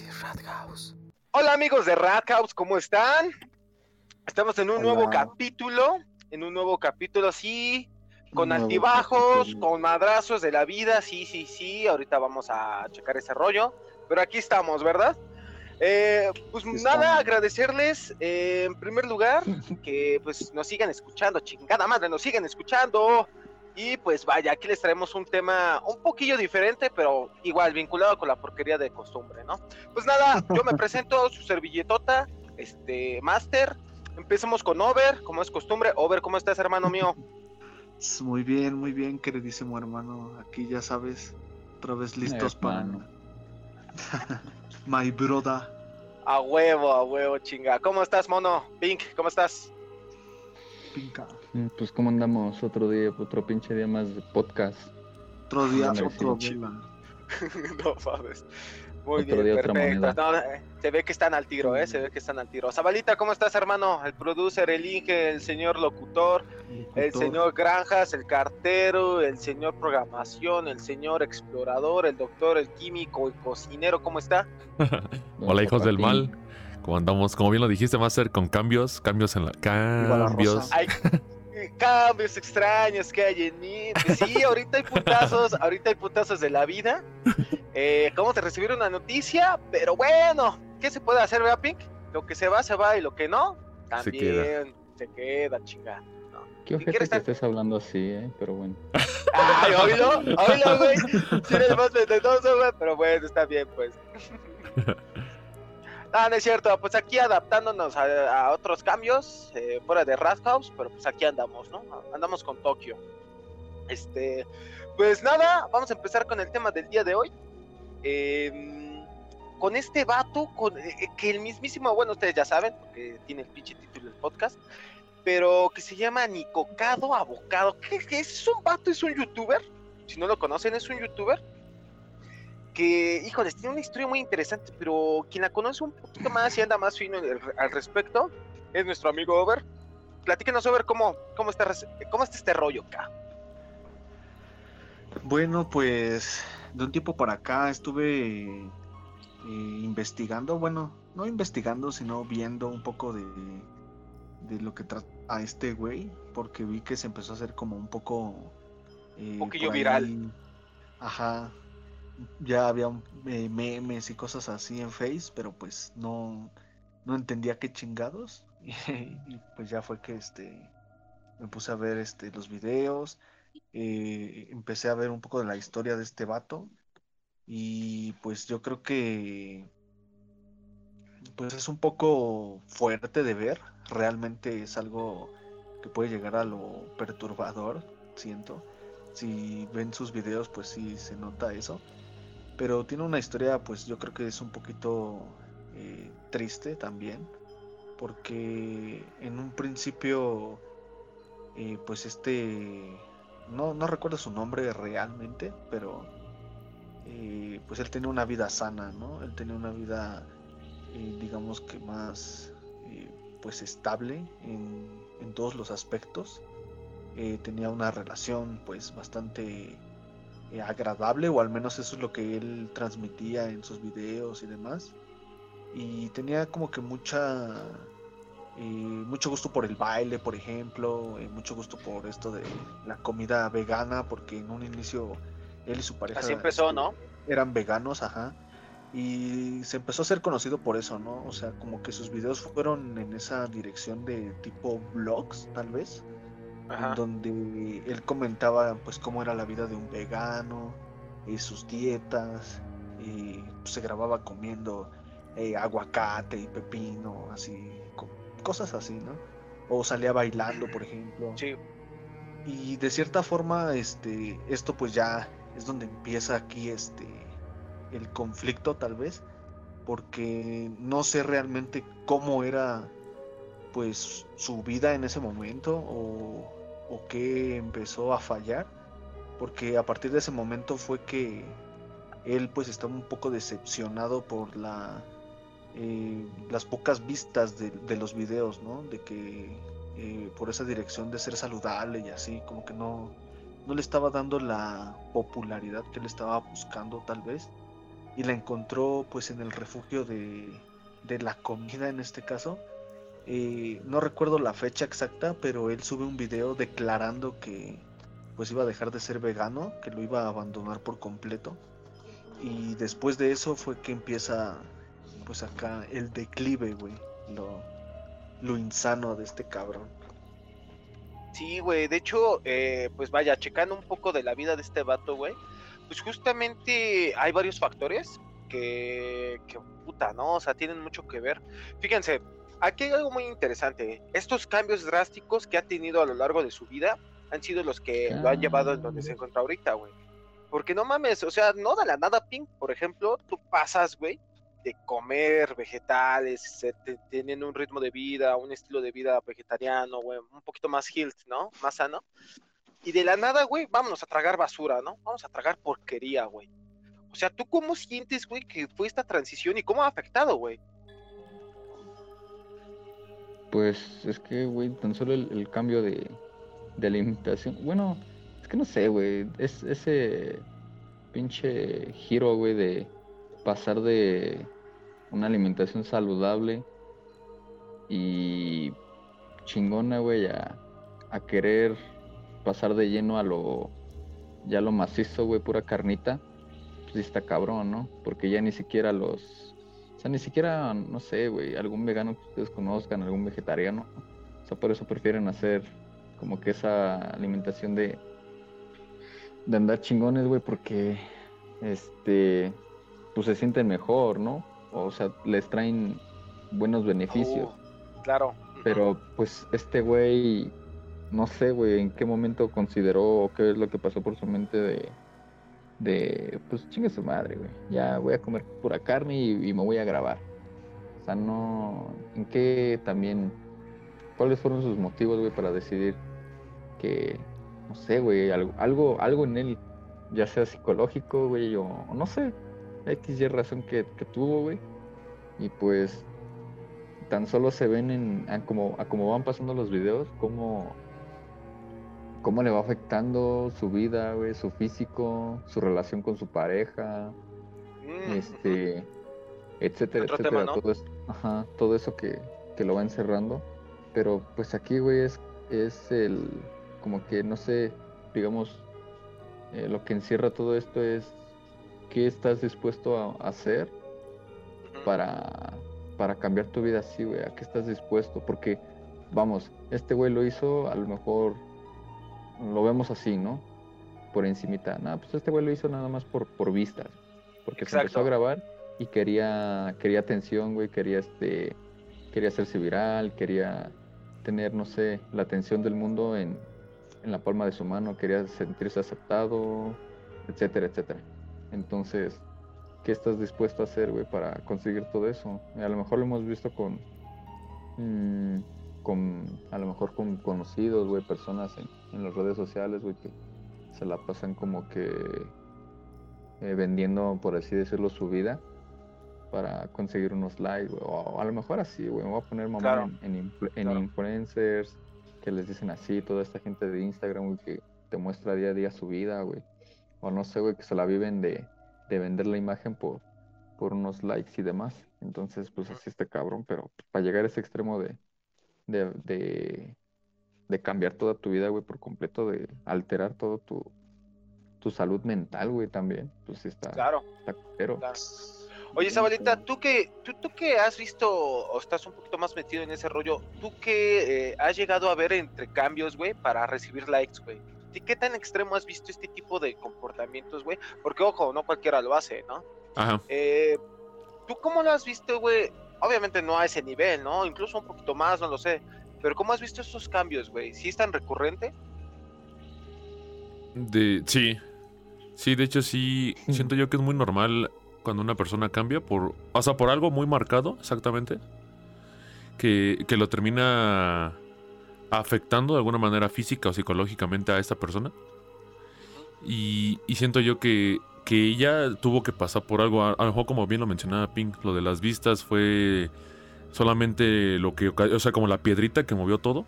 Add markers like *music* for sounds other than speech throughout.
decir Rat House. Hola amigos de Rat House, ¿cómo están? Estamos en un nuevo capítulo, en un nuevo capítulo así, con altibajos, con madrazos de la vida, sí, sí, sí, ahorita vamos a checar ese rollo, pero aquí estamos, ¿verdad? Eh, pues nada, agradecerles eh, en primer lugar *laughs* que pues nos sigan escuchando, chingada madre, nos sigan escuchando. Y pues vaya, aquí les traemos un tema un poquillo diferente, pero igual vinculado con la porquería de costumbre, ¿no? Pues nada, yo me *laughs* presento, su servilletota, este, Master. Empecemos con Over, como es costumbre. Over, ¿cómo estás, hermano mío? *laughs* Muy bien, muy bien, queridísimo hermano. Aquí ya sabes, otra vez listos para... *laughs* My brother. A huevo, a huevo, chinga. ¿Cómo estás, mono? Pink, ¿cómo estás? Pinca. Mm, Pues como andamos otro día, otro pinche día más de podcast. Otro día, otro vela. *laughs* no mames. Muy Otro bien, día, perfecto. No, eh, se ve que están al tiro, ¿eh? Se ve que están al tiro. Zabalita, ¿cómo estás, hermano? El producer, el Inge, el señor locutor, el señor Granjas, el cartero, el señor programación, el señor explorador, el doctor, el químico, el cocinero, ¿cómo está? *laughs* Hola, hijos del mal. Como andamos, como bien lo dijiste, Master, con cambios, cambios en la. Cambios. Hay cambios extraños que hay en mí. Sí, ahorita hay putazos, ahorita hay putazos de la vida. Eh, acabamos de recibir una noticia, pero bueno, ¿qué se puede hacer, verdad, Pink? Lo que se va, se va, y lo que no, Se también se queda, chinga. Qué ojete que estar- estés hablando así, eh, pero bueno. Ay, oílo, oílo, güey. *laughs* Sí, eres más venenoso, güey, pero bueno, está bien, pues. *laughs* No, no es cierto, pues aquí adaptándonos a, otros cambios, eh, fuera de Rat House, pero pues aquí andamos, ¿no? Andamos con Tokio. Este, pues nada, vamos a empezar con el tema del día de hoy. Em, con este vato, con, eh, eh, que el mismísimo, bueno, ustedes ya saben, porque tiene el pinche título del podcast, pero que se llama Nicocado Abocado. ¿Qué, qué es un vato? ¿Es un youtuber? Si no lo conocen, es un youtuber que, híjoles, tiene una historia muy interesante, pero quien la conoce un poquito más y anda más fino el- al respecto es nuestro amigo Over. Platíquenos, Over, cómo, cómo, está, cómo está este rollo acá. Bueno, pues de un tiempo para acá estuve eh, investigando, bueno, no investigando, sino viendo un poco de, de lo que trata a este güey, porque vi que se empezó a hacer como un poco... eh, poquillo por ahí- viral. Ajá. Ya había eh, memes y cosas así en Face, pero pues no, no entendía qué chingados. *laughs* y pues ya fue que este me puse a ver este los videos eh, empecé a ver un poco de la historia de este vato y pues yo creo que pues es un poco fuerte de ver, realmente es algo que puede llegar a lo perturbador, siento. Si ven sus videos pues sí se nota eso, pero tiene una historia pues yo creo que es un poquito eh, triste también, porque en un principio eh, pues este no, no recuerdo su nombre realmente, pero eh, pues él tenía una vida sana, ¿no? Él tenía una vida, digamos que más, pues estable en, en todos los aspectos. Tenía una relación, pues bastante eh, agradable, o al menos eso es lo que él transmitía en sus videos y demás. Y tenía como que mucha eh, mucho gusto por el baile, por ejemplo, eh, mucho gusto por esto de la comida vegana, porque en un inicio él y su pareja Así empezó, este, ¿no? eran veganos, ajá. Y se empezó a ser conocido por eso, ¿no? O sea, como que sus videos fueron en esa dirección de tipo vlogs, tal vez, Ajá. donde él comentaba pues cómo era la vida de un vegano, eh, sus dietas, y pues, se grababa comiendo eh, aguacate y pepino, así, co- cosas así, ¿no? O salía bailando, por ejemplo. Sí, Y de cierta forma, este, esto pues ya es donde empieza aquí este el conflicto tal vez, porque no sé realmente cómo era pues su vida en ese momento o, o qué empezó a fallar, porque a partir de ese momento fue que él pues estaba un poco decepcionado por la eh, las pocas vistas de, los videos, ¿no? De que eh, por esa dirección de ser saludable y así, como que no, no le estaba dando la popularidad que él estaba buscando tal vez. y la encontró pues en el refugio de, de la comida en este caso. Eh, no recuerdo la fecha exacta, pero él sube un video declarando que pues iba a dejar de ser vegano, que lo iba a abandonar por completo. Y después de eso fue que empieza pues acá el declive, güey. Lo, lo insano de este cabrón. Sí, güey, de hecho, eh, pues vaya, checando un poco de la vida de este vato, güey, pues justamente hay varios factores que, que, puta, ¿no? O sea, tienen mucho que ver. Fíjense, aquí hay algo muy interesante. Estos cambios drásticos que ha tenido a lo largo de su vida han sido los que lo han llevado en donde se encuentra ahorita, güey. Porque no mames, o sea, no da la nada, Pink, por ejemplo, tú pasas, güey, de comer vegetales, teniendo un ritmo de vida, un estilo de vida vegetariano, güey, un poquito más health, ¿no? Más sano. Y de la nada, güey, vámonos a tragar basura, ¿no? Vamos a tragar porquería, güey. O sea, ¿tú cómo sientes, güey, que fue esta transición y cómo ha afectado, güey? Pues es que, güey, tan solo el, cambio de, de, alimentación. Bueno, es que no sé, güey. Es ese pinche giro, güey, de pasar de una alimentación saludable y chingona, güey, a, a querer pasar de lleno a lo ya lo macizo, güey, pura carnita, pues está cabrón, ¿no? Porque ya ni siquiera los, o sea, ni siquiera, no sé, güey, algún vegano que ustedes conozcan, algún vegetariano, o sea, por eso prefieren hacer como que esa alimentación de, de andar chingones, güey, porque, este, pues se sienten mejor, ¿no? O sea, les traen buenos beneficios. Oh, claro. Pero pues este güey no sé, güey, en qué momento consideró o qué es lo que pasó por su mente de, de pues chingue su madre, güey. Ya voy a comer pura carne y, me voy a grabar. O sea, no, en qué también, cuáles fueron sus motivos, güey, para decidir que, no sé, güey, algo, algo, algo en él, ya sea psicológico, güey, o, no sé, X y razón que, tuvo, güey. Y pues tan solo se ven en como, a como van pasando los videos, como cómo le va afectando su vida, güey, su físico, su relación con su pareja, mm, este, etcétera, etcétera, todo, eso, ajá, todo eso que, que, lo va encerrando. Pero pues aquí, güey, es, es el, como que, no sé, digamos, eh, lo que encierra todo esto es qué estás dispuesto a hacer para, para cambiar tu vida así, güey, a qué estás dispuesto, porque, vamos, este güey lo hizo a lo mejor lo vemos así, ¿no? Por encimita. No, pues este güey lo hizo nada más por, por vistas. Porque se empezó a grabar y quería, quería atención, güey, quería este, quería hacerse viral, quería tener, no sé, la atención del mundo en, en la palma de su mano, quería sentirse aceptado, etcétera, etcétera. Entonces, ¿qué estás dispuesto a hacer, güey, para conseguir todo eso? A lo mejor lo hemos visto con, mm, con a lo mejor con conocidos, güey, personas en, en las redes sociales, güey, que se la pasan como que eh, vendiendo, por así decirlo, su vida para conseguir unos likes, o a lo mejor así, güey, me voy a poner mamá en, en, influencers que les dicen así, toda esta gente de Instagram, güey, que te muestra día a día su vida, güey, o no sé, güey, que se la viven de, de vender la imagen por, por unos likes y demás, entonces, pues así este cabrón, pero para llegar a ese extremo de, de de cambiar toda tu vida, güey, por completo, de alterar todo tu, tu salud mental, güey, también. Pues sí está. Claro. pero Oye, Zabaleta, tú que, tú, tú que has visto o estás un poquito más metido en ese rollo, tú que eh, has llegado a ver entre cambios, güey, para recibir likes, güey. ¿Qué tan extremo has visto este tipo de comportamientos, güey? Porque, ojo, no cualquiera lo hace, ¿no? Ajá. Eh, ¿Tú cómo lo has visto, güey? Obviamente no a ese nivel, ¿no? Incluso un poquito más, no lo sé. Pero ¿cómo has visto estos cambios, güey? ¿Sí es tan recurrente? De, sí. Sí, de hecho sí, siento yo que es muy normal cuando una persona cambia por, o sea, por algo muy marcado, exactamente, que, que lo termina afectando de alguna manera física o psicológicamente a esta persona. Y, y siento yo que, que ella tuvo que pasar por algo, a, lo mejor como bien lo mencionaba Pink, lo de las vistas fue solamente lo que, o sea, como la piedrita que movió todo.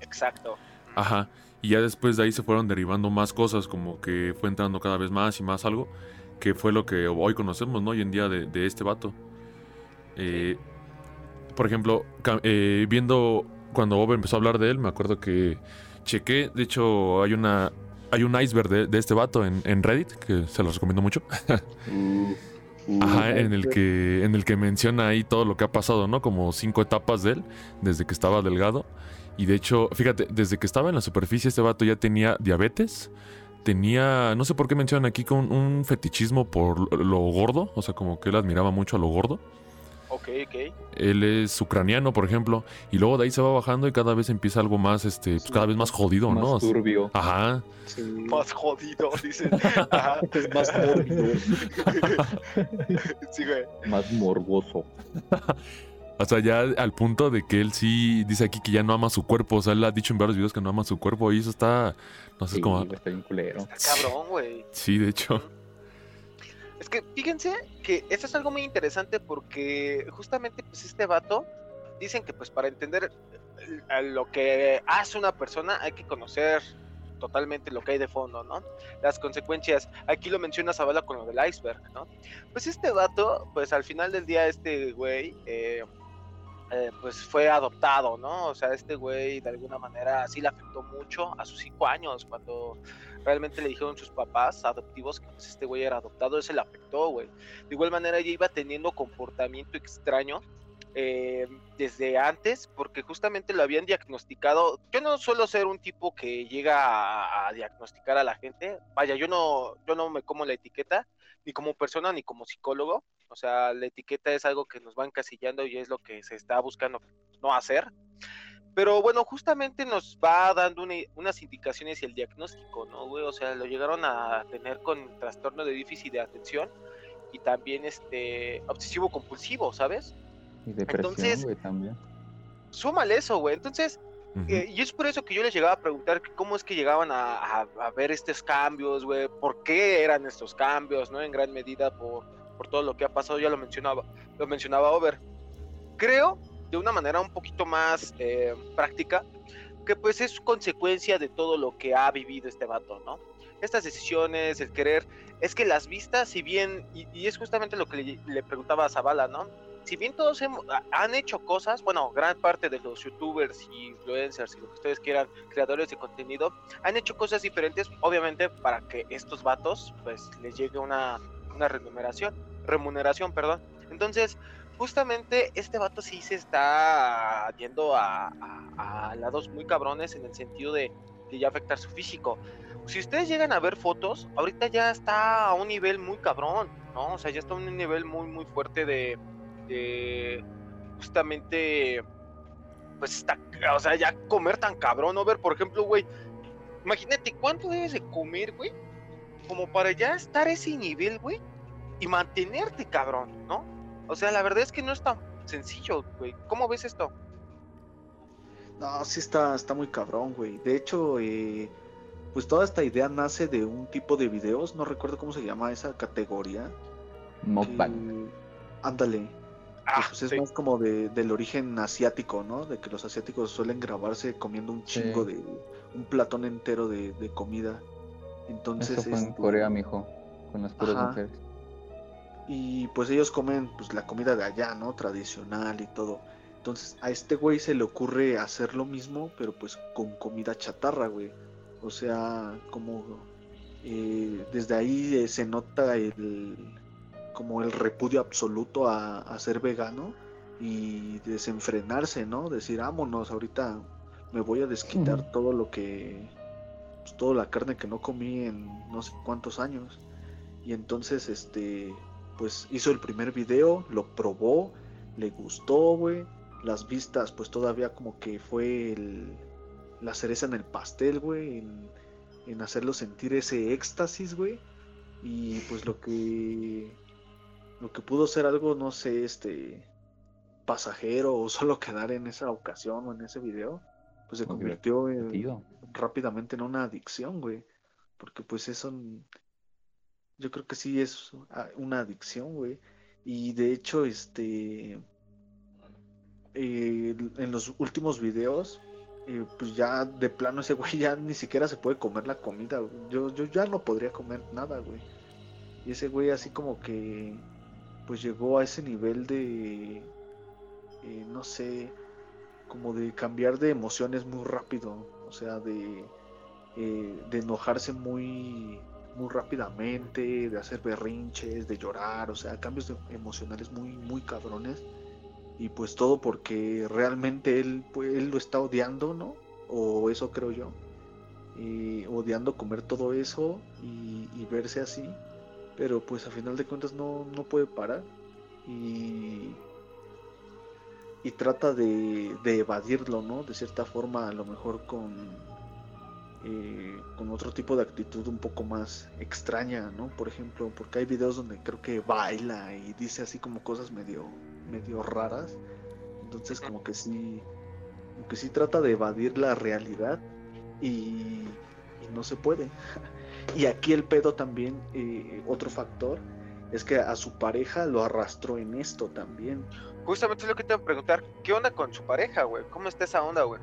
Exacto. Ajá. Y ya después de ahí se fueron derivando más cosas, como que fue entrando cada vez más y más algo, que fue lo que hoy conocemos, ¿no? Hoy en día de, de este vato. Eh, por ejemplo, eh, viendo cuando Bob empezó a hablar de él, me acuerdo que chequé, de hecho hay una hay un iceberg de, de este vato en, en Reddit, que se los recomiendo mucho. *laughs* Ajá, en el que en el que menciona ahí todo lo que ha pasado, ¿no? Como cinco etapas de él, desde que estaba delgado. Y de hecho, fíjate, desde que estaba en la superficie, este vato ya tenía diabetes. Tenía, no sé por qué mencionan aquí con un fetichismo por lo gordo, o sea, como que él admiraba mucho a lo gordo. Ok, ok. Él es ucraniano, por ejemplo, y luego de ahí se va bajando y cada vez empieza algo más, este, pues cada vez más jodido, más ¿no? turbio. Ajá. Sí. Más jodido, dicen. *laughs* Ajá. *laughs* Es más mórbido. Sí, güey. más morboso. O sea, ya al punto de que él sí dice aquí que ya no ama su cuerpo. O sea, él ha dicho en varios videos que no ama su cuerpo y eso está. No sé, Sí, está bien culero. Está cabrón, güey. Sí, de hecho. Es que fíjense que esto es algo muy interesante porque justamente pues este vato dicen que pues para entender lo que hace una persona hay que conocer totalmente lo que hay de fondo, ¿no? Las consecuencias, aquí lo menciona Zavala con lo del iceberg, ¿no? Pues este vato, pues al final del día este güey, eh, eh, pues fue adoptado, ¿no? O sea, este güey de alguna manera sí le afectó mucho a sus cinco años, cuando realmente le dijeron sus papás adoptivos que pues, este güey era adoptado, eso le afectó, güey. De igual manera ella iba teniendo comportamiento extraño eh, desde antes, porque justamente lo habían diagnosticado. Yo no suelo ser un tipo que llega a, a diagnosticar a la gente. Vaya, yo no, yo no me como la etiqueta, ni como persona, ni como psicólogo. O sea, la etiqueta es algo que nos va encasillando y es lo que se está buscando no hacer. Pero bueno, justamente nos va dando una- unas indicaciones y el diagnóstico, ¿no, güey? O sea, lo llegaron a tener con trastorno de déficit de atención y también este obsesivo compulsivo, ¿sabes? Y depresión, Entonces- güey, también. Súmale eso, güey. Entonces, Ujú. eh, y es por eso que yo les llegaba a preguntar cómo es que llegaban a, a- a ver estos cambios, güey. ¿Por qué eran estos cambios, no? En gran medida por, por todo lo que ha pasado, ya lo mencionaba, lo mencionaba Over. Creo, de una manera un poquito más eh, práctica, que pues es consecuencia de todo lo que ha vivido este vato, ¿no? Estas decisiones, el querer, es que las vistas, si bien, y, es justamente lo que le, preguntaba a Zavala, ¿no? Si bien todos hemos- ha- han hecho cosas, bueno, gran parte de los youtubers y influencers y lo que ustedes quieran, creadores de contenido, han hecho cosas diferentes, obviamente, para que estos vatos, pues, les llegue una, una remuneración, remuneración, perdón. Entonces, justamente este vato sí se está yendo a, lados muy cabrones en el sentido de, de ya afectar su físico. Si ustedes llegan a ver fotos, ahorita ya está a un nivel muy cabrón, ¿no? O sea, ya está a un nivel muy, muy fuerte de, de justamente, pues está, o sea, ya comer tan cabrón, ¿no? Ver, por ejemplo, güey, imagínate cuánto debes de comer, güey, como para ya estar a ese nivel, güey, y mantenerte, cabrón, ¿no? O sea, la verdad es que no es tan sencillo, güey. ¿Cómo ves esto? No, sí está, está muy cabrón, güey. De hecho, eh, pues toda esta idea nace de un tipo de videos, no recuerdo cómo se llama esa categoría. Mukbang. que- ándale. Ah, pues es sí. más como de, del origen asiático, ¿no? De que los asiáticos suelen grabarse comiendo un chingo Sí. de un platón entero de, de comida. Entonces, Eso fue en este, Corea, mijo. Con las puras Ajá. mujeres. Y pues ellos comen pues la comida de allá, ¿no? Tradicional y todo. Entonces a este güey se le ocurre hacer lo mismo, pero pues con comida chatarra, güey. O sea, como eh, desde ahí eh, se nota el como el repudio absoluto a, a ser vegano y desenfrenarse, ¿no? Decir, vámonos, ahorita me voy a desquitar todo lo que, pues, toda la carne que no comí en no sé cuántos años. Y entonces, este, pues hizo el primer video, lo probó, le gustó, güey. Las vistas, pues todavía como que fue el- la cereza en el pastel, güey, en, en hacerlo sentir ese éxtasis, güey. Y pues lo que, lo que pudo ser algo, no sé, este, pasajero o *laughs* solo quedar en esa ocasión o en ese video, pues se convirtió en, rápidamente en una adicción, güey. Porque pues eso, yo creo que sí es una adicción, güey. Y de hecho, este, eh, en los últimos videos, eh, pues ya de plano ese güey ya ni siquiera se puede comer la comida. Yo, yo ya no podría comer nada, güey. Y ese güey así como que pues llegó a ese nivel de, eh, no sé, como de cambiar de emociones muy rápido, o sea, de, eh, de enojarse muy, muy rápidamente, de hacer berrinches, de llorar, o sea, cambios emocionales muy, muy cabrones. Y pues todo porque realmente él, pues, él lo está odiando, ¿no? O eso creo yo. Y odiando comer todo eso y, y verse así pero pues a final de cuentas no, no puede parar y, y trata de, de, evadirlo, ¿no? De cierta forma, a lo mejor con, eh, con otro tipo de actitud un poco más extraña, ¿no? Por ejemplo, porque hay videos donde creo que baila y dice así como cosas medio, medio raras, entonces como que sí, como que sí trata de evadir la realidad y, y no se puede. *laughs* Y aquí el pedo también, eh, otro factor, es que a su pareja lo arrastró en esto también. Justamente es lo que te voy a preguntar, ¿qué onda con su pareja, güey? ¿Cómo está esa onda, güey?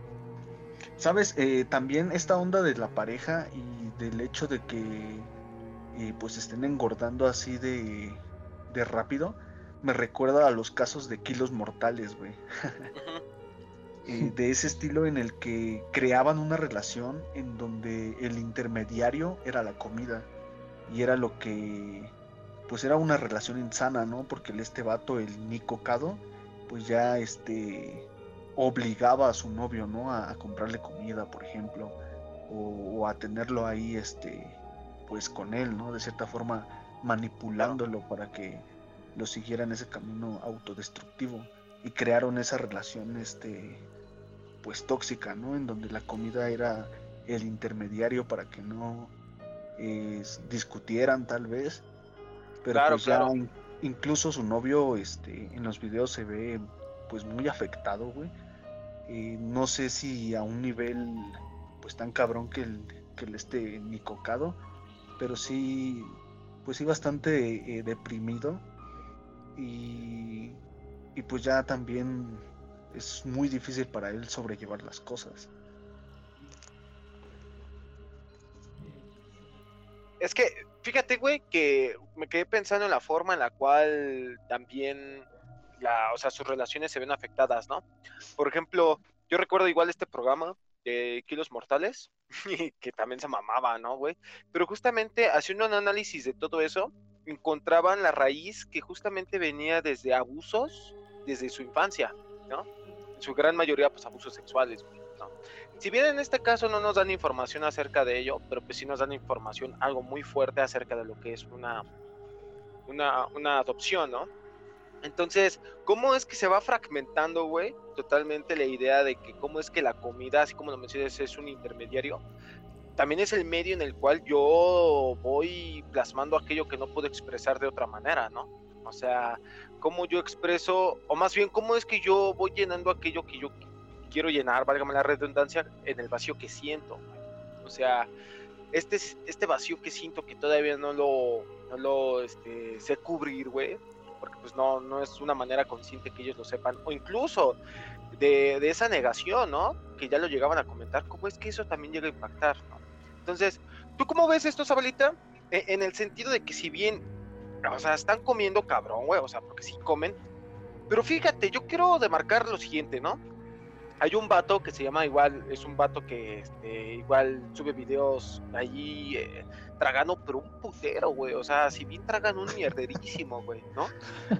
Sabes, eh, también esta onda de la pareja y del hecho de que eh, pues estén engordando así de, de rápido, me recuerda a los casos de kilos mortales, güey. *laughs* Eh, de ese estilo en el que creaban una relación en donde el intermediario era la comida y era lo que pues era una relación insana, ¿no? Porque el, este vato, el Nico Cado, pues ya este obligaba a su novio, ¿no? A, comprarle comida, por ejemplo, o, a tenerlo ahí, este, pues con él, ¿no? De cierta forma manipulándolo para que lo siguiera en ese camino autodestructivo y crearon esa relación, este, pues tóxica, ¿no? En donde la comida era el intermediario para que no eh, discutieran tal vez. Pero pues ya incluso su novio este, en los videos se ve pues muy afectado, güey. Eh, no sé si a un nivel pues tan cabrón que el, que el esté ni cocado, pero sí, pues sí bastante eh, deprimido. Y, y pues ya también es muy difícil para él sobrellevar las cosas. Es que, fíjate, güey, que me quedé pensando en la forma en la cual también, la, o sea, sus relaciones se ven afectadas, ¿no? Por ejemplo, yo recuerdo igual este programa de Kilos Mortales, *laughs* que también se mamaba, ¿no, güey? Pero justamente haciendo un análisis de todo eso, encontraban la raíz que justamente venía desde abusos desde su infancia, ¿no? su gran mayoría pues abusos sexuales. Si bien en este caso no nos dan información acerca de ello, pero pues sí nos dan información algo muy fuerte acerca de lo que es una, una, una adopción, ¿no? Entonces, ¿cómo es que se va fragmentando, güey? Totalmente la idea de que cómo es que la comida, así como lo mencionas, es un intermediario. También es el medio en el cual yo voy plasmando aquello que no puedo expresar de otra manera, ¿no? O sea, cómo yo expreso, o más bien, cómo es que yo voy llenando aquello que yo quiero llenar, válgame la redundancia, en el vacío que siento. O sea, este, este vacío que siento que todavía no lo, no lo este, sé cubrir, güey, porque pues no, no es una manera consciente que ellos lo sepan, o incluso de, de, esa negación, ¿no? Que ya lo llegaban a comentar, ¿cómo es que eso también llega a impactar, ¿no? Entonces, ¿tú cómo ves esto, Sabalita? E, en el sentido de que si bien o sea, están comiendo cabrón, güey. O sea, porque sí comen. Pero fíjate, yo quiero demarcar lo siguiente, ¿no? Hay un vato que se llama igual, es un vato que este, igual sube videos allí eh, tragando, pero un putero, güey. O sea, si bien tragan un mierderísimo, güey, ¿no?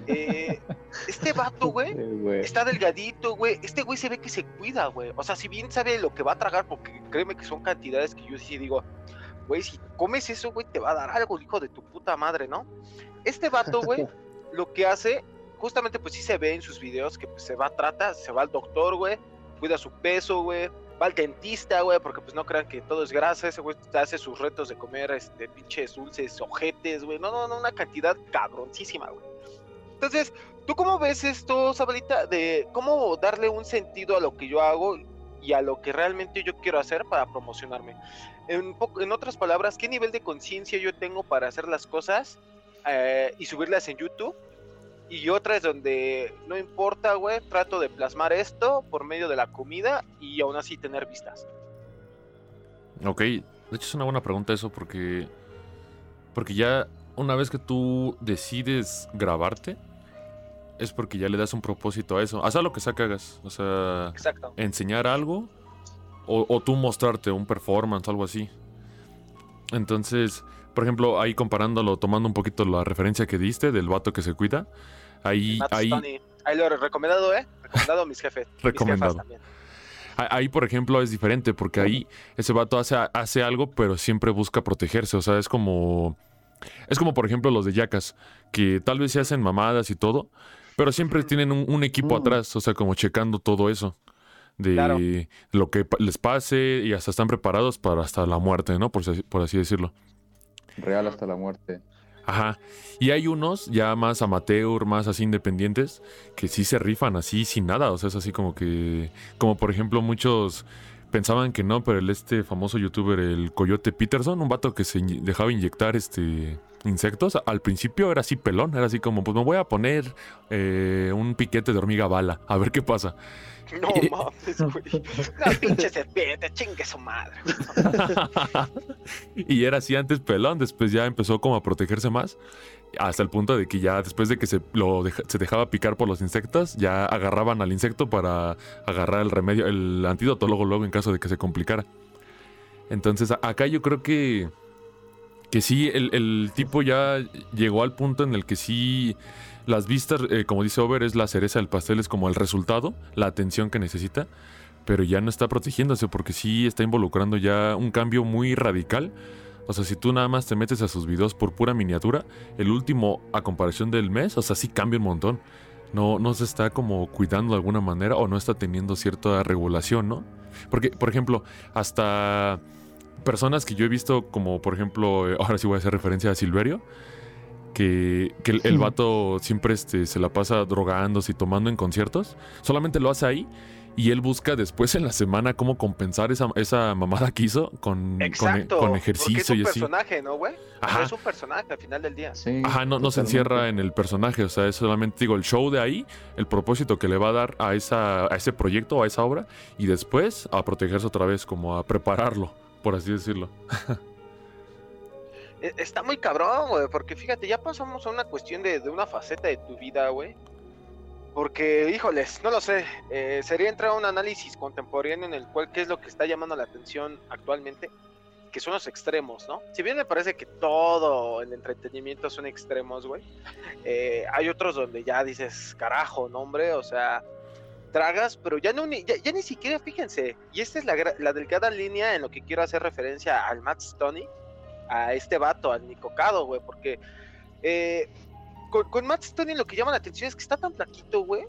Eh, este vato, *laughs* güey, está delgadito, güey. Este güey se ve que se cuida, güey. O sea, si bien sabe lo que va a tragar, porque créeme que son cantidades que yo sí digo, güey, si comes eso, güey, te va a dar algo, hijo de tu puta madre, ¿no? Este vato, *laughs* güey, lo que hace, justamente pues sí se ve en sus videos que pues, se va, trata, se va al doctor, güey, cuida su peso, güey, va al dentista, güey, porque pues no crean que todo es grasa, ese güey hace sus retos de comer, este, pinches dulces, ojetes, güey, no, no, no, una cantidad cabroncísima, güey. Entonces, ¿tú cómo ves esto, Sabalita, de cómo darle un sentido a lo que yo hago y a lo que realmente yo quiero hacer para promocionarme? En, en otras palabras, ¿qué nivel de conciencia yo tengo para hacer las cosas eh, y subirlas en YouTube. Y otra es donde no importa, güey, trato de plasmar esto por medio de la comida y aún así tener vistas. Ok, de hecho es una buena pregunta eso porque porque ya una vez que tú decides grabarte, es porque ya le das un propósito a eso. Haz lo que sea que hagas. O sea, Exacto. enseñar algo o, o tú mostrarte un performance, algo así. Entonces, por ejemplo, ahí comparándolo, tomando un poquito la referencia que diste del vato que se cuida, ahí, ahí. Ahí lo he recomendado, ¿eh? Recomendado a mis jefes. mis jefas Recomendado. ahí, por ejemplo, es diferente porque ahí ese vato hace, hace algo, pero siempre busca protegerse. O sea, es como. Es como, por ejemplo, los de Yacas, que tal vez se hacen mamadas y todo, pero siempre tienen un, un equipo Mm. atrás, o sea, como checando todo eso. De Claro. lo que les pase y hasta están preparados para hasta la muerte, ¿no? Por, así- por así decirlo. Real hasta la muerte. Ajá. Y hay unos ya más amateur, más así independientes, que sí se rifan así sin nada. O sea, es así como que. Como por ejemplo, muchos pensaban que no, pero el este famoso youtuber, el Coyote Peterson, un vato que se dejaba inyectar este insectos, al principio era así pelón, era así como, pues me voy a poner eh, un piquete de hormiga bala, a ver qué pasa. *laughs* No Y- mames, güey. *laughs* No, pinche serpiente, chingue su madre. *laughs* y era así antes pelón, después ya empezó como a protegerse más, hasta el punto de que ya después de que se, lo deja- se dejaba picar por los insectos, ya agarraban al insecto para agarrar el remedio, el antídoto luego, luego en caso de que se complicara. Entonces acá yo creo que, que sí, el, el tipo ya llegó al punto en el que sí... Las vistas, eh, como dice Over, es la cereza del pastel, es como el resultado, la atención que necesita pero ya no está protegiéndose porque sí está involucrando ya un cambio muy radical. O sea, si tú nada más te metes a sus videos por pura miniatura, el último a comparación del mes, o sea, sí cambia un montón. No, no se está como cuidando de alguna manera o no está teniendo cierta regulación, ¿no? Porque, por ejemplo, hasta personas que yo he visto, como por ejemplo, eh, ahora sí voy a hacer referencia a Silverio, que, que el, el vato siempre este, se la pasa drogándose y tomando en conciertos, solamente lo hace ahí y él busca después en la semana cómo compensar esa, esa mamada que hizo con, con, Exacto. con porque es ejercicio un y así. personaje, ¿no, güey? Ajá. Es un personaje al final del día. Sí. Ajá, no, no se encierra en el personaje, o sea, es solamente, digo, el show de ahí, el propósito que le va a dar a, esa, a ese proyecto o a esa obra, y después a protegerse otra vez, como a prepararlo, por así decirlo. *laughs* E- Está muy cabrón, güey, porque fíjate, ya pasamos a una cuestión de, de una faceta de tu vida, güey. Porque, híjoles, no lo sé, eh, sería entrar a un análisis contemporáneo en el cual qué es lo que está llamando la atención actualmente, que son los extremos, ¿no? Si bien me parece que todo el entretenimiento son extremos, güey, eh, hay otros donde ya dices, carajo, no, hombre, o sea, tragas, pero ya, no, ya, ya ni siquiera, fíjense, y esta es la, la delgada línea en lo que quiero hacer referencia al Matt Stoney, a este vato, al Nicocado, güey, porque eh, con, con Matt Stoney lo que llama la atención es que está tan flaquito, güey,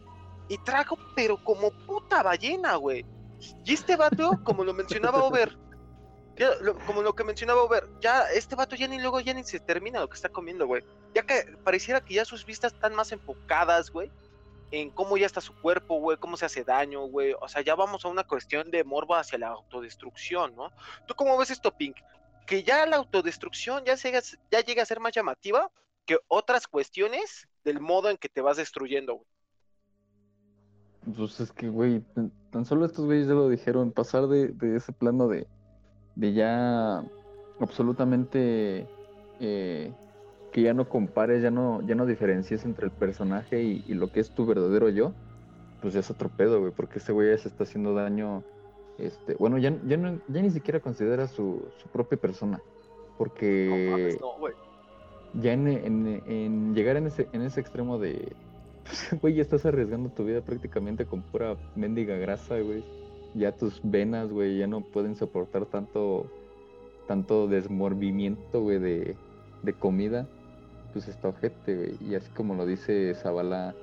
y trago, pero como puta ballena, güey. Y este vato, *laughs* como lo mencionaba Over, ya lo- como lo que mencionaba Over, ya este vato ya ni luego ya ni se termina lo que está comiendo, güey. Ya que pareciera que ya sus vistas están más enfocadas, güey, en cómo ya está su cuerpo, güey, cómo se hace daño, güey. O sea, ya vamos a una cuestión de morbo hacia la autodestrucción, ¿no? ¿Tú cómo ves esto, Pink? Que ya la autodestrucción ya, llega, a ser más llamativa que otras cuestiones del modo en que te vas destruyendo, güey. Pues es que, güey, tan, solo estos güeyes ya lo dijeron, pasar de, ese plano de, de ya absolutamente eh, que ya no compares, ya no, ya no diferencies entre el personaje y, lo que es tu verdadero yo, pues ya es otro güey, porque ese güey ya se está haciendo daño, este, bueno, ya, ya, no- ya ni siquiera considera su, su propia persona, No porque mames, no, güey. ya en, en- en llegar en ese, en ese extremo de, *laughs* güey, ya estás arriesgando tu vida prácticamente con pura mendiga grasa, güey. Ya tus venas, güey, ya no pueden soportar tanto, tanto desmorbimiento, güey, de, de comida. Pues está ojete, güey. Y así como lo dice Zavala,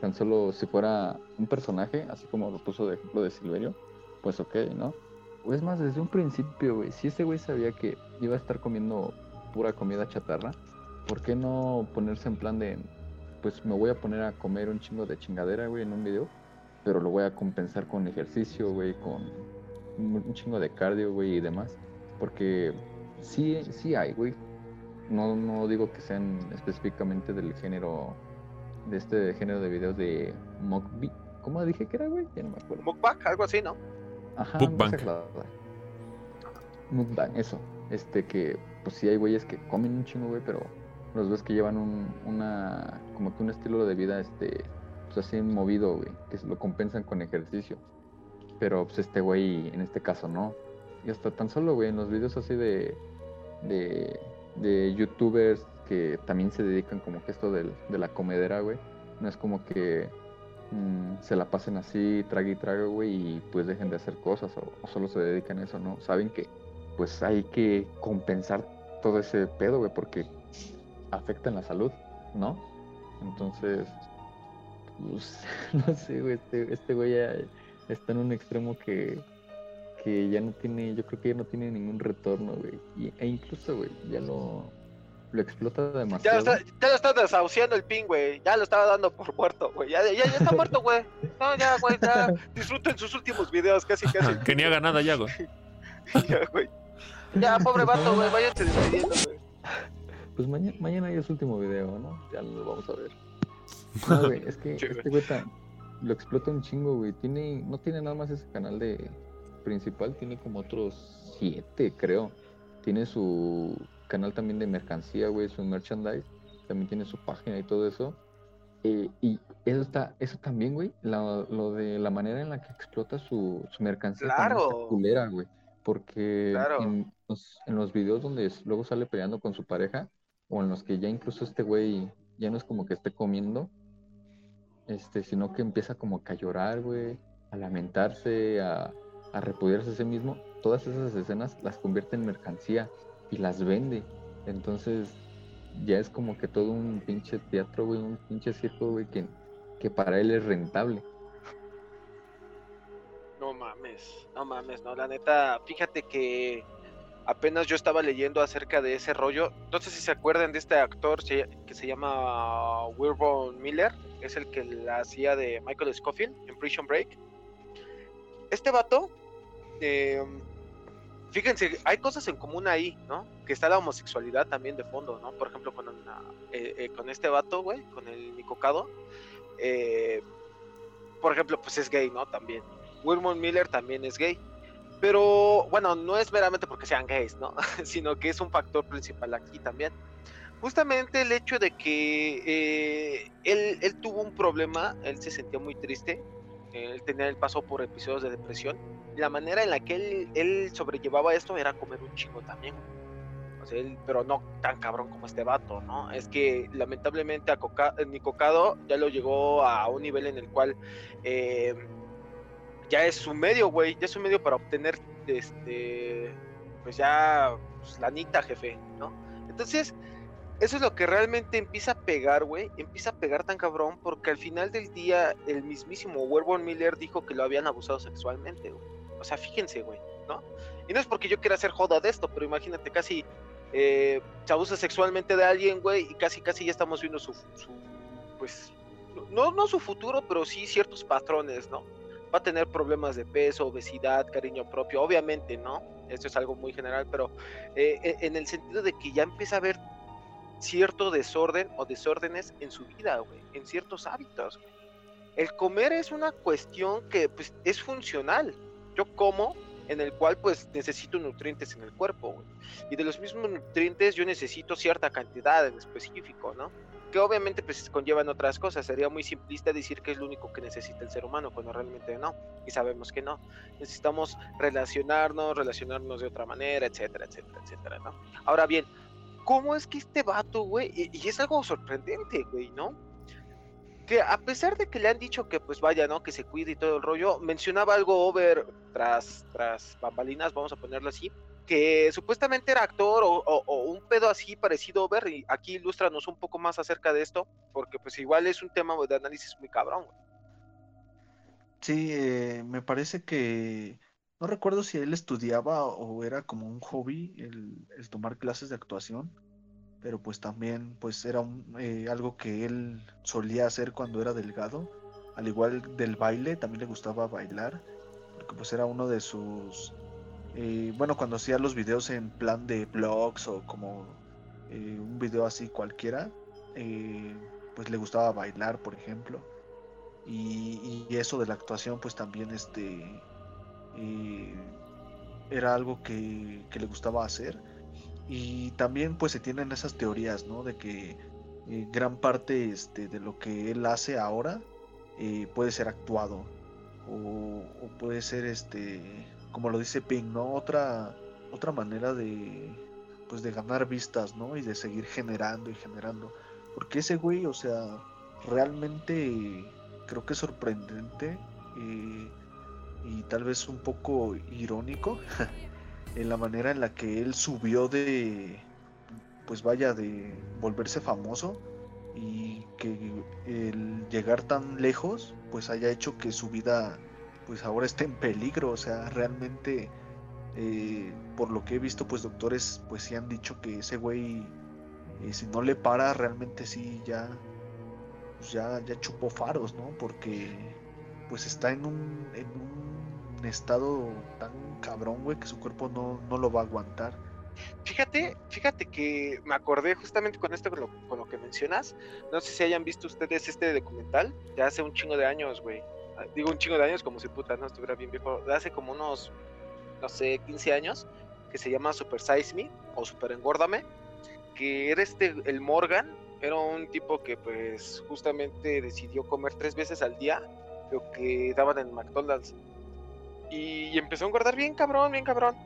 tan solo si fuera un personaje, así como lo puso de ejemplo de Silverio, pues ok, ¿no? O es más, desde un principio, güey, si ese güey sabía que iba a estar comiendo pura comida chatarra, ¿por qué no ponerse en plan de, pues me voy a poner a comer un chingo de chingadera, güey, en un video, pero lo voy a compensar con ejercicio, güey, con un chingo de cardio, güey, y demás? Porque sí, sí hay, güey. No, no digo que sean específicamente del género, de este género de videos de mukbang. ¿Cómo dije que era, güey? Ya no me acuerdo. Mukbang, algo así, ¿no? Ajá, aclarar. Mukbang, eso. Este que, pues sí hay güeyes que comen un chingo, güey, pero los ves que llevan un, una, como que un estilo de vida, este, pues así movido, güey, que lo compensan con ejercicio. Pero pues este güey, en este caso, no. Y hasta tan solo, güey, en los videos así de, de, de youtubers que también se dedican como que esto del, de la comedera, güey. No es como que mm, se la pasen así, trague y trague, güey, y pues dejen de hacer cosas o, solo se dedican a eso, ¿no? Saben que pues hay que compensar todo ese pedo, güey, porque afecta en la salud, ¿no? Entonces, pues, *laughs* no sé, güey, este, este güey ya está en un extremo que, que ya no tiene, yo creo que ya no tiene ningún retorno, güey. Y, e incluso, güey, ya lo, lo explota Ya demasiado. lo, está, ya lo está desahuciando el pin, güey. Ya lo estaba dando por muerto, güey. Ya, ya, ya está muerto, güey. No, ya, güey, ya. Disfruten sus últimos videos, casi, casi. *laughs* Que ni haga nada ya, güey. *laughs* ya, güey. Ya, pobre vato, güey. Váyanse despidiendo, güey. Pues mañana, mañana ya es su último video, ¿no? Ya lo vamos a ver. *laughs* No, güey, es que Sí, este güey tan- lo explota un chingo, güey. Tiene, no tiene nada más ese canal de principal, tiene como otros siete, creo. Tiene su canal también de mercancía, güey, su merchandise. También tiene su página y todo eso. Eh, y eso está, eso también, güey, la- lo de la manera en la que explota su, su mercancía Claro. culera, güey. Porque Claro. en, los, en los videos donde luego sale peleando con su pareja, o en los que ya incluso este güey ya no es como que esté comiendo, este, sino que empieza como que a llorar, güey, a lamentarse, a, a repudiarse a sí mismo, todas esas escenas las convierte en mercancía y las vende. Entonces, ya es como que todo un pinche teatro, güey, un pinche circo, güey, que, que para él es rentable. No mames, no mames, no, la neta, fíjate que apenas yo estaba leyendo acerca de ese rollo. No sé si se acuerdan de este actor que se llama Wilbur Miller, es el que la hacía de Michael Scofield en Prison Break. Este vato, eh, fíjense, hay cosas en común ahí, ¿no? Que está la homosexualidad también de fondo, ¿no? Por ejemplo, con, eh, eh, este vato, güey, con el Nicocado. eh, por ejemplo, pues es gay, ¿no? También. Wilmore Miller también es gay. Pero bueno, no es meramente porque sean gays, ¿no? *laughs* Sino que es un factor principal aquí también. Justamente el hecho de que eh, él, él tuvo un problema, él se sentía muy triste, él tenía el paso por episodios de depresión, la manera en la que él, él sobrellevaba esto era comer un chingo también. O sea, él- pero no tan cabrón como este vato, ¿no? Es que lamentablemente a Coca- Nicocado ya lo llegó a un nivel en el cual eh, ya es su medio, güey, ya es su medio para obtener, este, pues ya, pues, lanita, jefe, ¿no? Entonces, eso es lo que realmente empieza a pegar, güey, empieza a pegar tan cabrón, porque al final del día, el mismísimo Werewolf Miller dijo que lo habían abusado sexualmente, güey. O sea, fíjense, güey, ¿no? Y no es porque yo quiera hacer joda de esto, pero imagínate, casi eh, se abusa sexualmente de alguien, güey, y casi, casi ya estamos viendo su, su pues, no, no su futuro, pero sí ciertos patrones, ¿no? Va a tener problemas de peso, obesidad, cariño propio, obviamente, ¿no? Esto es algo muy general, pero eh, e- en el sentido de que ya empieza a haber cierto desorden o desórdenes en su vida, güey, en ciertos hábitos. El comer es una cuestión que pues, es funcional. Yo como en el cual pues necesito nutrientes en el cuerpo, güey. Y de los mismos nutrientes yo necesito cierta cantidad en específico, ¿no? Que obviamente pues conllevan otras cosas. Sería muy simplista decir que es lo único que necesita el ser humano, cuando realmente no. Y sabemos que no. Necesitamos relacionarnos, relacionarnos de otra manera, etcétera, etcétera, etcétera, ¿no? Ahora bien, ¿cómo es que este vato, güey? Y, es algo sorprendente, güey, ¿no? Que a pesar de que le han dicho que pues vaya, ¿no? Que se cuide y todo el rollo, mencionaba algo over tras, tras bambalinas, vamos a ponerlo así, que supuestamente era actor o un pedo así parecido over, y aquí ilústranos un poco más acerca de esto, porque pues igual es un tema de análisis muy cabrón, güey. Sí, eh, me parece que no recuerdo si él estudiaba o era como un hobby el, tomar clases de actuación, pero pues también pues era eh, algo que él solía hacer cuando era delgado, al igual del baile, también le gustaba bailar, porque pues era uno de sus, eh, bueno, cuando hacía los videos en plan de vlogs o como eh, un video así cualquiera, pues le gustaba bailar, por ejemplo y, y eso de la actuación pues también este era algo que, que le gustaba hacer Y también pues se tienen esas teorías, ¿no? De que eh, gran parte este, de lo que él hace ahora eh, puede ser actuado. O, puede ser, este, como lo dice Pink, ¿no? Otra, otra manera de, pues de ganar vistas, ¿no? Y de seguir generando y generando. Porque ese güey, o sea, realmente creo que es sorprendente eh, y tal vez un poco irónico *laughs* en la manera en la que él subió de, pues vaya, de volverse famoso y que el llegar tan lejos, pues haya hecho que su vida, pues ahora esté en peligro, o sea, realmente eh, por lo que he visto, pues doctores pues sí han dicho que ese güey, eh, si no le para, realmente sí ya, pues, ya, ya chupó faros, ¿no? Porque pues está en un, en un estado tan cabrón, güey, que su cuerpo no, no lo va a aguantar. Fíjate, fíjate que me acordé justamente con esto, con lo, que mencionas. No sé si hayan visto ustedes este documental de hace un chingo de años, güey. Ah, Digo un chingo de años como si puta no estuviera bien viejo. De hace como unos no sé, 15 años, que se llama Super Size Me o Super Engórdame, que era este, el Morgan, era un tipo que pues justamente decidió comer tres veces al día lo que daban en McDonald's. Y, empezó a engordar bien cabrón, bien cabrón.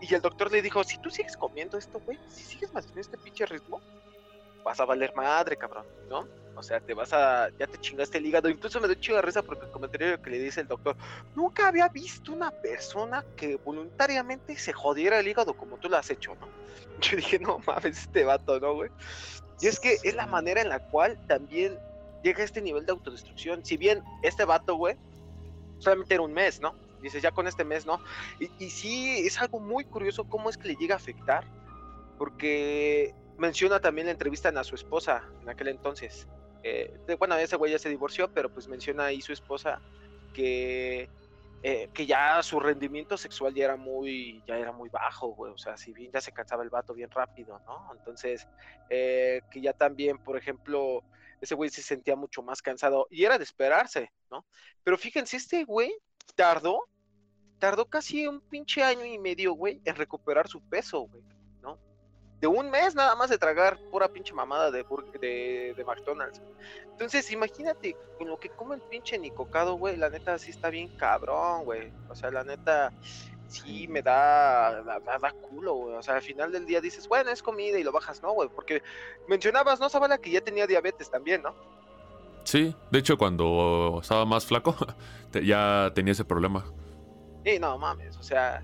Y el doctor le dijo, si tú sigues comiendo esto, güey, si sigues manteniendo este pinche ritmo, vas a valer madre, cabrón, ¿no? O sea, te vas a, ya te chingaste el hígado. Incluso me dio chido de risa porque el comentario que le dice el doctor, nunca había visto una persona que voluntariamente se jodiera el hígado como tú lo has hecho, ¿no? *laughs* Yo dije, no mames, este vato, ¿no, güey? Y es que es la manera en la cual también llega a este nivel de autodestrucción. Si bien este vato, güey, solamente era un mes, ¿no? Dices, ya con este mes, ¿no? Y, y sí, es algo muy curioso cómo es que le llega a afectar. Porque menciona también la entrevista a su esposa en aquel entonces. Eh, bueno, ese güey ya se divorció, pero pues menciona ahí su esposa que, eh, que ya su rendimiento sexual ya era muy, ya era muy bajo, güey. O sea, si bien ya se cansaba el vato bien rápido, ¿no? Entonces, eh, que ya también, por ejemplo, ese güey se sentía mucho más cansado y era de esperarse, ¿no? Pero fíjense, este güey tardó, tardó casi un pinche año y medio, güey, en recuperar su peso, güey, ¿no? De un mes nada más de tragar pura pinche mamada de, de, de McDonald's. Entonces, imagínate, con lo que come el pinche nicocado, güey, la neta sí está bien cabrón, güey. O sea, la neta sí me da, da, da- da culo, güey. O sea, al final del día dices, bueno, es comida y lo bajas, ¿no, güey? Porque mencionabas, ¿no, Zabala, que ya tenía diabetes también, ¿no? Sí, de hecho cuando estaba más flaco *laughs* ya tenía ese problema. Sí, no mames, o sea,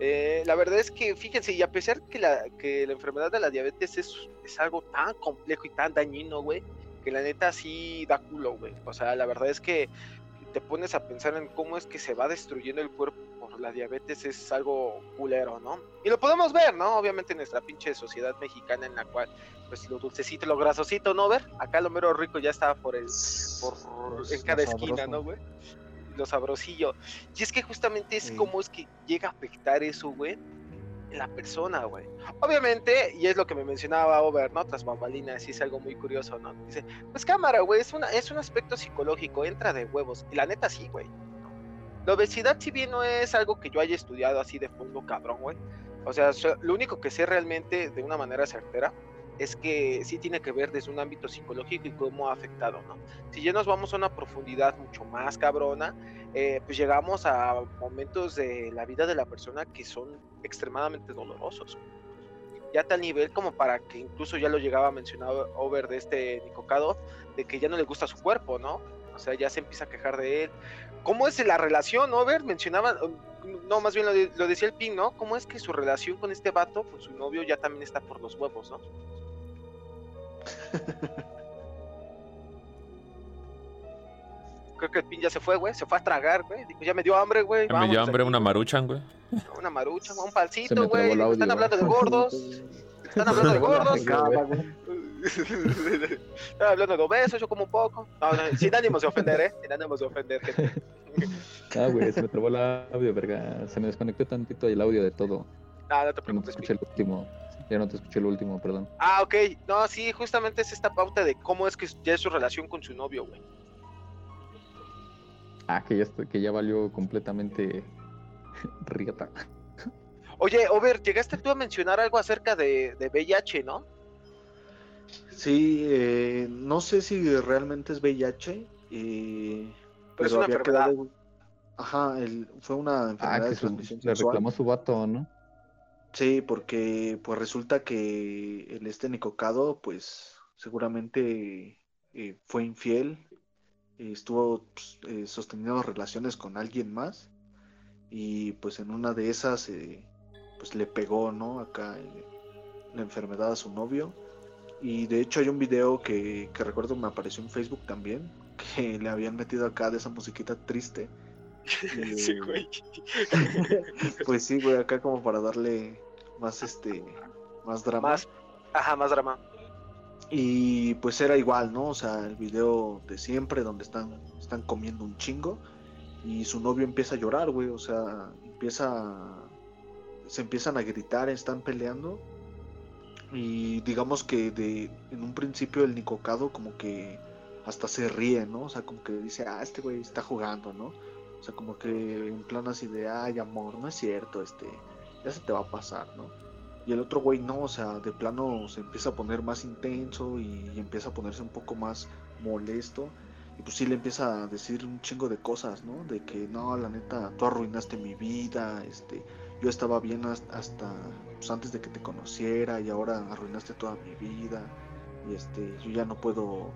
eh, la verdad es que fíjense, y a pesar que la, que la enfermedad de la diabetes es, es algo tan complejo y tan dañino, güey, que la neta sí da culo, güey. O sea, la verdad es que te pones a pensar en cómo es que se va destruyendo el cuerpo la diabetes, es algo culero, ¿no? Y lo podemos ver, ¿no? Obviamente en nuestra pinche sociedad mexicana en la cual, pues lo dulcecito, lo grasosito, ¿no? Ver, acá lo mero rico ya está por el, por, en cada esquina. ¿no, güey? Lo sabrosillo. Y es que justamente es Sí. como es que llega a afectar eso, güey, en la persona, güey. Obviamente, y es lo que me mencionaba Over, ¿no? Tras bambalinas, y es algo muy curioso, ¿no? Dice, pues cámara, güey, es, una, es un aspecto psicológico, entra de huevos. Y la neta sí, güey. La obesidad, si bien no es algo que yo haya estudiado así de fondo, cabrón, güey. O sea, lo único que sé realmente de una manera certera es que sí tiene que ver desde un ámbito psicológico y cómo ha afectado, ¿no? Si ya nos vamos a una profundidad mucho más cabrona, eh, pues llegamos a momentos de la vida de la persona que son extremadamente dolorosos. Ya tal nivel como para que incluso ya lo llegaba a mencionar Over de este Nicocado, de que ya no le gusta su cuerpo, ¿no? O sea, ya se empieza a quejar de él. ¿Cómo es la relación, Over? Mencionaba, no, más bien lo, de- lo decía el Pin, ¿no? ¿Cómo es que su relación con este vato, con su novio, ya también está por los huevos, ¿no? *laughs* Creo que el Pin ya se fue, güey. Se fue a tragar, güey. Dijo, ya me dio hambre, güey. Me dio hambre aquí, una maruchan, güey. Una marucha, un trabó güey. Están hablando de gordos. Están hablando de gordos. Están hablando de obesos, yo como un poco. No, no, sin ánimos de ofender, ¿eh? Sin ánimos de ofender, gente. Ah, güey, se me trabó el audio, verga. Se me desconectó tantito el audio de todo. No, no te Ya no te preocupes, escuché el último. Ya no te escuché el último, perdón. Ah, ok. No, sí, justamente es esta pauta de cómo es que ya es su relación con su novio, güey. Ah, que ya, estoy- que ya valió completamente *laughs* riata. Oye, Over, llegaste tú a mencionar algo acerca de, de VIH, ¿no? Sí, eh, no sé si realmente es VIH, eh, Pero es una había enfermedad. quedado- Ajá, el- fue una enfermedad Ah, de que su- transmisión le reclamó su vato, ¿no? Sí, porque pues resulta que el este Nicocado, pues seguramente eh, fue infiel, eh, estuvo pues, eh, sosteniendo relaciones con alguien más y pues en una de esas eh, pues le pegó, ¿no? Acá eh, la enfermedad a su novio y de hecho hay un video que, que recuerdo me apareció en Facebook también que *laughs* le habían metido acá de esa musiquita triste. y, *laughs* sí, güey. *laughs* pues sí, güey, acá como para darle más este más drama. Más, ajá, más drama. Y pues era igual, ¿no? O sea, el video de siempre donde están están comiendo un chingo y su novio empieza a llorar, güey, o sea, empieza se empiezan a gritar, están peleando y digamos que de en un principio el Nicocado como que hasta se ríe, ¿no? O sea, como que dice, "Ah, este güey está jugando, ¿no?" O sea, como que en plan así de, "Ay, amor, no es cierto, este ya se te va a pasar, ¿no?" Y el otro güey no, o sea, de plano se empieza a poner más intenso y, y empieza a ponerse un poco más molesto. Y pues sí le empieza a decir un chingo de cosas, ¿no? De que no, la neta, tú arruinaste mi vida, este, yo estaba bien has- hasta pues, antes de que te conociera y ahora arruinaste toda mi vida. Y este, yo ya no puedo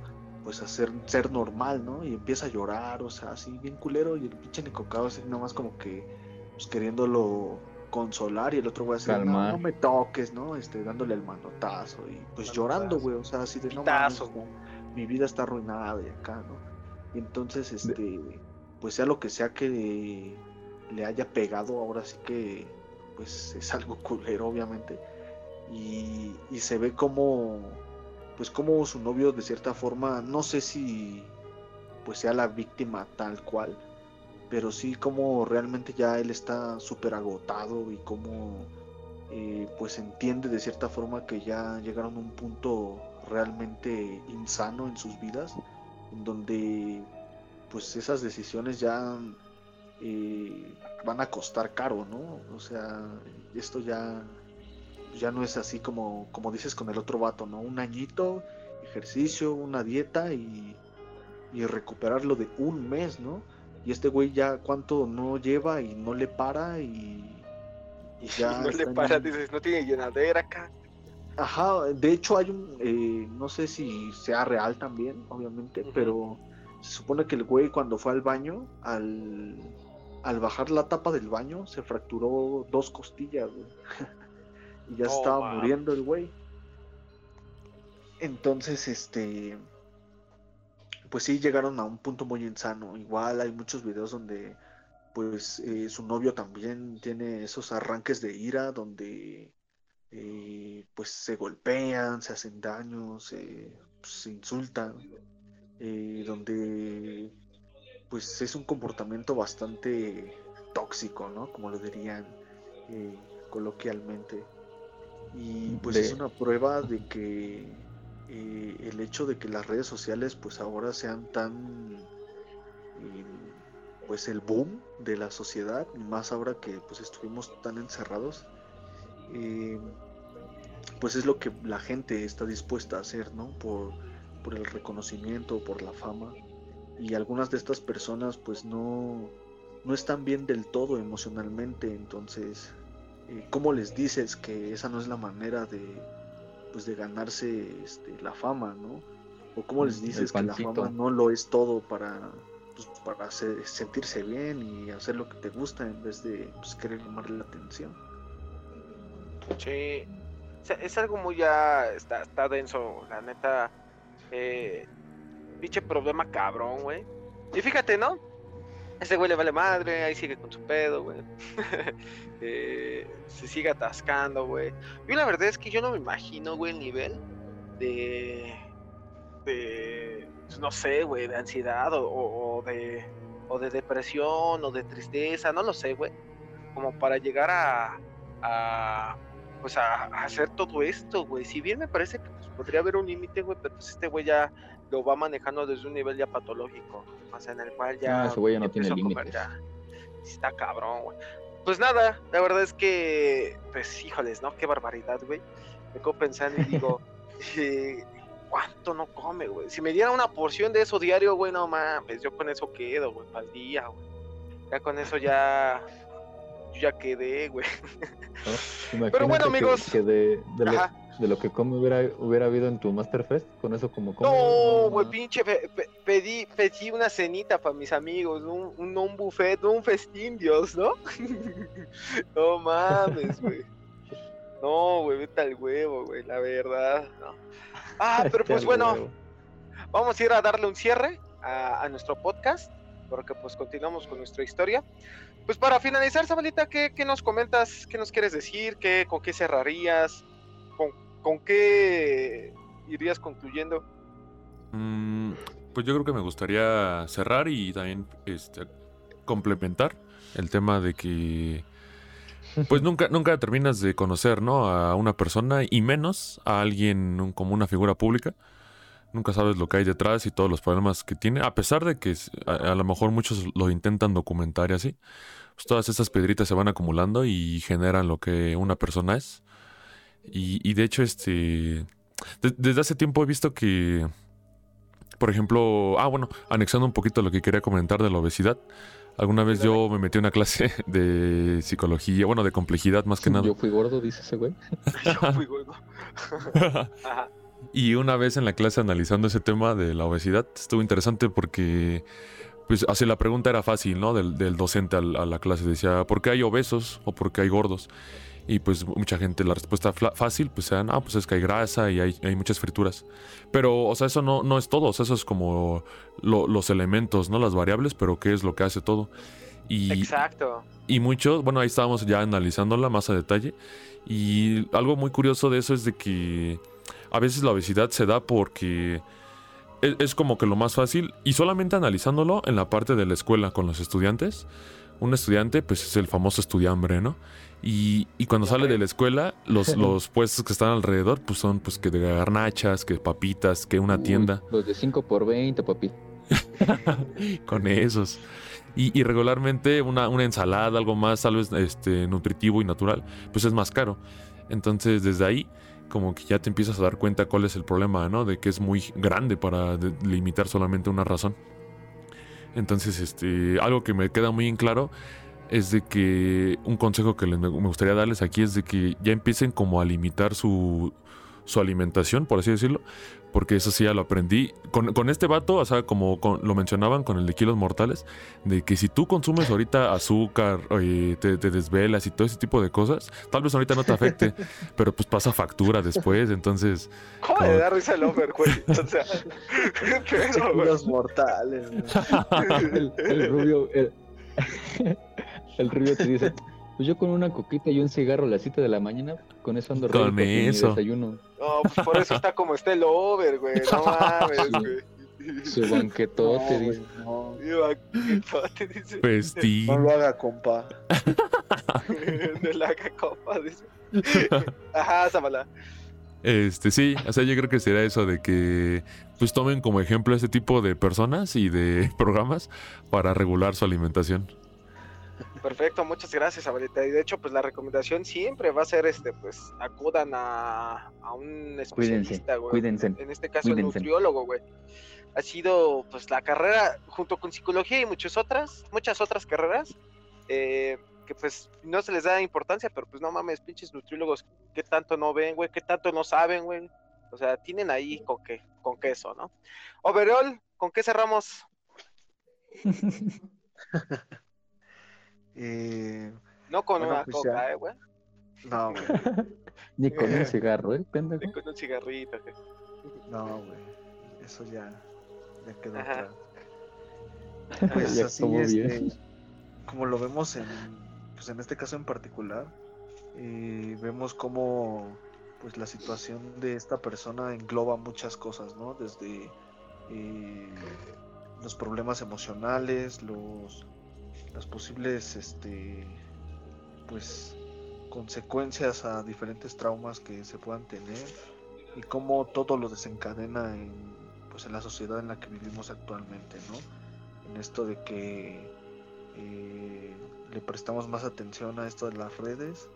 pues hacer ser normal, ¿no? Y empieza a llorar, o sea, así bien culero y el pinche Nicocao así nada más como que pues queriéndolo consolar y el otro güey así, no, Calmar. no me toques, ¿no? Este, dándole el manotazo y pues Manotazo. llorando, güey, o sea, así de no Pitazo. mames, no, mi vida está arruinada y acá, ¿no? Y entonces, este, pues sea lo que sea que le haya pegado, ahora sí que, pues es algo culero, obviamente. Y, y se ve como, pues como su novio de cierta forma, no sé si, pues sea la víctima tal cual, pero sí como realmente ya él está súper agotado y como, eh, pues entiende de cierta forma que ya llegaron a un punto realmente insano en sus vidas, en donde pues esas decisiones ya eh, van a costar caro, ¿no? O sea, esto ya, ya no es así como, como dices con el otro vato, ¿no? Un añito, ejercicio, una dieta y, y recuperarlo de un mes, ¿no? Y este güey ya cuánto no lleva y no le para y, y *laughs* ya... no le para, dices, no tiene llenadera acá. Ajá, de hecho hay un, eh, no sé si sea real también, obviamente, pero se supone que el güey cuando fue al baño, al, al bajar la tapa del baño, se fracturó dos costillas, güey. *laughs* y ya No estaba muriendo el güey. Entonces, este, pues sí llegaron a un punto muy insano. Igual hay muchos videos donde, pues, eh, su novio también tiene esos arranques de ira donde eh, pues se golpean, se hacen daños, se, se insultan, eh, donde pues es un comportamiento bastante tóxico, ¿no? Como lo dirían eh, coloquialmente. Y pues De- es una prueba de que eh, el hecho de que las redes sociales pues ahora sean tan eh, pues el boom de la sociedad, y más ahora que pues estuvimos tan encerrados, pues es lo que la gente está dispuesta a hacer, ¿no? Por, por el reconocimiento, por la fama. Y algunas de estas personas pues no, no están bien del todo emocionalmente, entonces, eh, ¿cómo les dices que esa no es la manera de, pues, de ganarse este, la fama, ¿no? O cómo les El dices que la fama no lo es todo para, pues, para hacer- sentirse bien y hacer lo que te gusta en vez de pues, querer llamar la atención? Sí. Es algo muy ya. Está, está denso, la neta. Eh, pinche problema cabrón, güey. Y fíjate, ¿no? Ese güey le vale madre, ahí sigue con su pedo, güey. *laughs* Eh, se sigue atascando, güey. Yo la verdad es que yo no me imagino, güey, el nivel de. de. pues, no sé, güey, de ansiedad o, de. o de depresión o de tristeza, no lo sé, güey. Como para llegar a. a pues a, a hacer todo esto, güey. Si bien me parece que pues, podría haber un límite, güey, pero pues este güey ya lo va manejando desde un nivel ya patológico. O sea, en el cual ya. Ah, ese güey ya no tiene límites. Está cabrón, güey. pues nada, la verdad es que, pues híjoles, ¿no? Qué barbaridad, güey. Me quedo pensando y digo, *laughs* eh, ¿cuánto no come, güey? Si me diera una porción de eso diario, güey, no mames, yo con eso quedo, güey, para el día, güey. Ya con eso ya, yo ya quedé, güey. Pero bueno, que- amigos. Que, de, de. De lo que come hubiera, hubiera habido en tu Masterfest, con eso como come. No, güey, pinche, pe- pe- pedí, pedí una cenita para mis amigos, un, un, un buffet, un festín, Dios, ¿no? *laughs* no mames, güey. No, güey, vete al huevo, güey, la verdad, ¿no? Ah, *laughs* pero pues bueno, huevo. vamos a ir a darle un cierre a, a nuestro podcast, porque pues continuamos con nuestra historia. Pues para finalizar, Sabalita, ¿qué, qué nos comentas? ¿Qué nos quieres decir? ¿Qué, ¿Con qué cerrarías? ¿Con, con qué irías concluyendo? Mm, pues yo creo que me gustaría cerrar y también este, complementar el tema de que *laughs* pues nunca, nunca terminas de conocer ¿no? a una persona y menos a alguien un- como una figura pública. Nunca sabes lo que hay detrás y todos los problemas que tiene, a pesar de que a lo mejor muchos lo intentan documentar y así. pues todas esas piedritas se van acumulando y generan lo que una persona es. Y, y de hecho, este. de- desde hace tiempo he visto que. Por ejemplo. Ah, bueno, anexando un poquito lo que quería comentar de la obesidad. Alguna vez yo me metí a una clase *laughs* de psicología, bueno, de complejidad más que nada. Yo fui gordo, dice ese güey. *laughs* Yo fui gordo. *laughs* Ajá. Y una vez en la clase analizando ese tema de la obesidad, estuvo interesante porque, pues, así la pregunta era fácil, ¿no? Del, del docente al- a la clase decía, ¿por qué hay obesos o por qué hay gordos? Y pues mucha gente, la respuesta fácil, pues era, ah, pues es que hay grasa y hay, hay muchas frituras. Pero, o sea, eso no, no es todo, o sea, eso es como lo- los elementos, ¿no? Las variables, pero qué es lo que hace todo. Y, Exacto. y muchos, bueno, ahí estábamos ya analizándola más a detalle. Y algo muy curioso de eso es de que a veces la obesidad se da porque es, es como que lo más fácil. Y solamente analizándolo en la parte de la escuela con los estudiantes. Un estudiante, pues es el famoso estudiambre, ¿no? Y, y cuando sale de la escuela, los, *laughs* los puestos que están alrededor, pues son pues que de garnachas, que papitas, que una tienda. Los de 5 por 20, papi. *laughs* con esos. Y, y regularmente una, una ensalada, algo más tal vez este, nutritivo y natural, pues es más caro. Entonces desde ahí como que ya te empiezas a dar cuenta cuál es el problema, ¿no? De que es muy grande para limitar solamente una razón. Entonces, este, algo que me queda muy en claro es de que un consejo que les- me gustaría darles aquí es de que ya empiecen como a limitar su, su alimentación, por así decirlo, porque eso sí ya lo aprendí. Con, con este vato, o sea, como con- lo mencionaban con el de kilos mortales, de que si tú consumes ahorita azúcar, eh, te, te desvelas y todo ese tipo de cosas, tal vez ahorita no te afecte, *laughs* pero pues pasa factura después, entonces... ¿Cómo Como- le da risa el over, güey? O sea, *laughs* ¿qué pedo, güey? Los *laughs* mortales. El, el rubio. El, el rubio te dice: Pues yo con una coquita y un cigarro a las 7 de la mañana, con eso ando Con mi eso. desayuno. No, pues por eso está como está el over, güey. No *laughs* mames, güey. Su banquetote, No, dice. güey, no. Iba, ¿qué te dice? Festín. No lo haga, compa. De la copa, dice. Ajá, Zamala. Este, sí, o sea, yo creo que será eso de que pues tomen como ejemplo a este tipo de personas y de *laughs* programas para regular su alimentación. Perfecto, muchas gracias, Abuelita. Y de hecho, pues la recomendación siempre va a ser, este, pues, acudan a, a un especialista, güey. cuídense. En este caso, el nutriólogo, güey. Ha sido, pues, la carrera, junto con psicología y muchas otras, muchas otras carreras, eh, que pues no se les da importancia, pero pues no mames, pinches nutriólogos, ¿qué tanto no ven, güey? ¿Qué tanto no saben, güey? O sea, tienen ahí con qué, con queso, ¿no? Overall, ¿con qué cerramos? *laughs* Eh, No con Bueno, una pues coca, ya. eh, güey. no, *laughs* güey. Ni con un cigarro, ¿eh, pendejo? Con un cigarrito, güey. No, güey. Eso ya, ya quedó Ajá. atrás. Pues Ya así estuvo es, bien. como lo vemos en, pues en este caso en particular, eh, vemos cómo pues la situación de esta persona engloba muchas cosas, ¿no? Desde eh, los problemas emocionales, los las posibles este pues consecuencias a diferentes traumas que se puedan tener y cómo todo lo desencadena en pues en la sociedad en la que vivimos actualmente, ¿no? En esto de que eh, le prestamos más atención a esto de las redes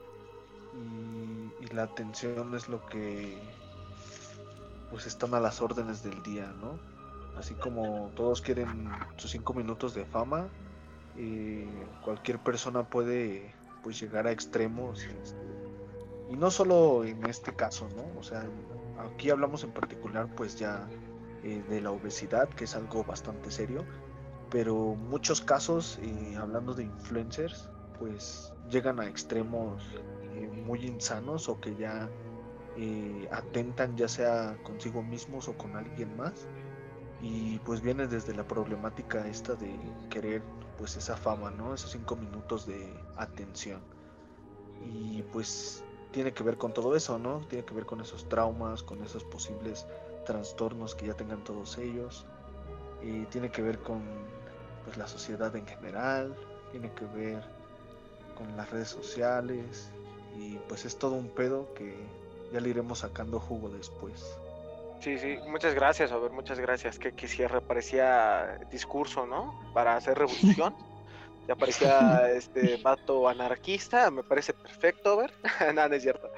y, y la atención es lo que pues están a las órdenes del día, ¿no? Así como todos quieren sus cinco minutos de fama, eh, cualquier persona puede pues llegar a extremos este, y no solo en este caso, ¿no? O sea, aquí hablamos en particular pues ya eh, de la obesidad, que es algo bastante serio, pero muchos casos, eh, hablando de influencers, pues llegan a extremos eh, muy insanos o que ya eh, atentan ya sea consigo mismos o con alguien más y pues viene desde la problemática esta de querer pues esa fama, ¿no? Esos cinco minutos de atención. Y pues tiene que ver con todo eso, ¿no? Tiene que ver con esos traumas, con esos posibles trastornos que ya tengan todos ellos. Y tiene que ver con pues la sociedad en general, tiene que ver con las redes sociales y pues es todo un pedo que ya le iremos sacando jugo después. Sí, sí, muchas gracias, a ver, muchas gracias. Que, que cierre parecía discurso, ¿no? Para hacer revolución. Ya parecía *laughs* este vato anarquista, me parece perfecto, a ver. no, no es cierto.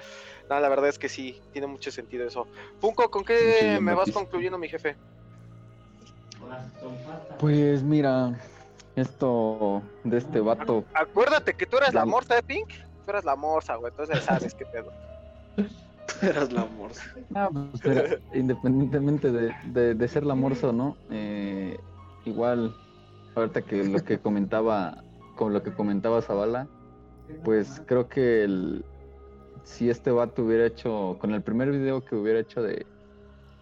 No, la verdad es que sí, tiene mucho sentido eso. Punco, ¿con qué me vas concluyendo, mi jefe? Pues mira, esto de este vato, Acuérdate que tú eres la morsa de Pink. Tú eres la morsa, güey, entonces sabes qué pedo. *laughs* *laughs* Eras la morsa. ah, pues, mira, independientemente de, de- de ser la morsa o no, eh, igual, ahorita que lo que comentaba, con lo que comentaba Zavala, pues creo que el, si este vato hubiera hecho, con el primer video que hubiera hecho de,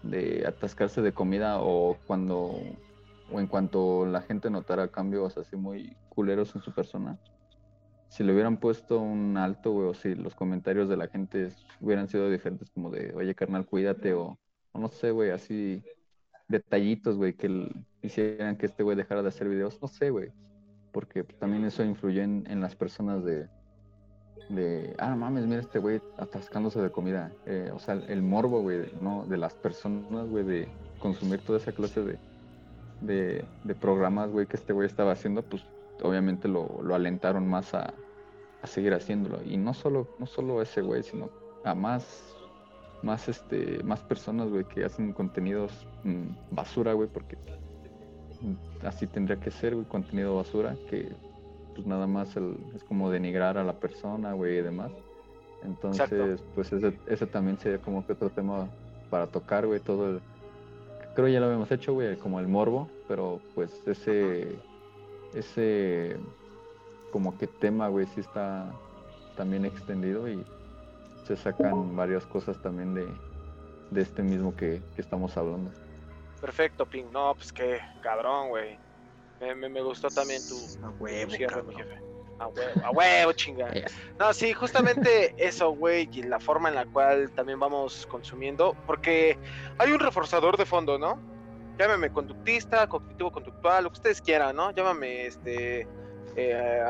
de atascarse de comida o cuando, o en cuanto la gente notara cambios así muy culeros en su persona, si le hubieran puesto un alto, güey, o si los comentarios de la gente hubieran sido diferentes, como de, oye, carnal, cuídate, o, o no sé, güey, así detallitos, güey, que hicieran que este güey dejara de hacer videos, no sé, güey, porque también eso influyó en, en las personas de, de, ah, mames, mira este güey atascándose de comida, eh, o sea, el morbo, güey, ¿no? De las personas, güey, de consumir toda esa clase de, de, de programas, güey, que este güey estaba haciendo, pues obviamente lo, lo alentaron más a, a seguir haciéndolo. Y no solo, no solo ese güey, sino a más, más este, más personas, güey, que hacen contenidos mm, basura, güey, porque así tendría que ser, güey, contenido basura, que pues nada más el- es como denigrar a la persona, güey, y demás. Entonces, pues ese, ese también sería como que otro tema para tocar, güey, todo el... Creo ya lo habíamos hecho, güey, como el morbo, pero pues ese, ese como que tema, güey, sí está también extendido y se sacan varias cosas también de, de este mismo que, que estamos hablando. Perfecto, Pink. No, pues qué cabrón, güey. Me, me, me gustó también tu, A tu cierre, mi jefe. A huevo, a huevo, chinga. Eh. No, sí, justamente eso, güey, y la forma en la cual también vamos consumiendo, porque hay un reforzador de fondo, ¿no? Llámame conductista, cognitivo conductual, lo que ustedes quieran, ¿no? Llámame, este, eh,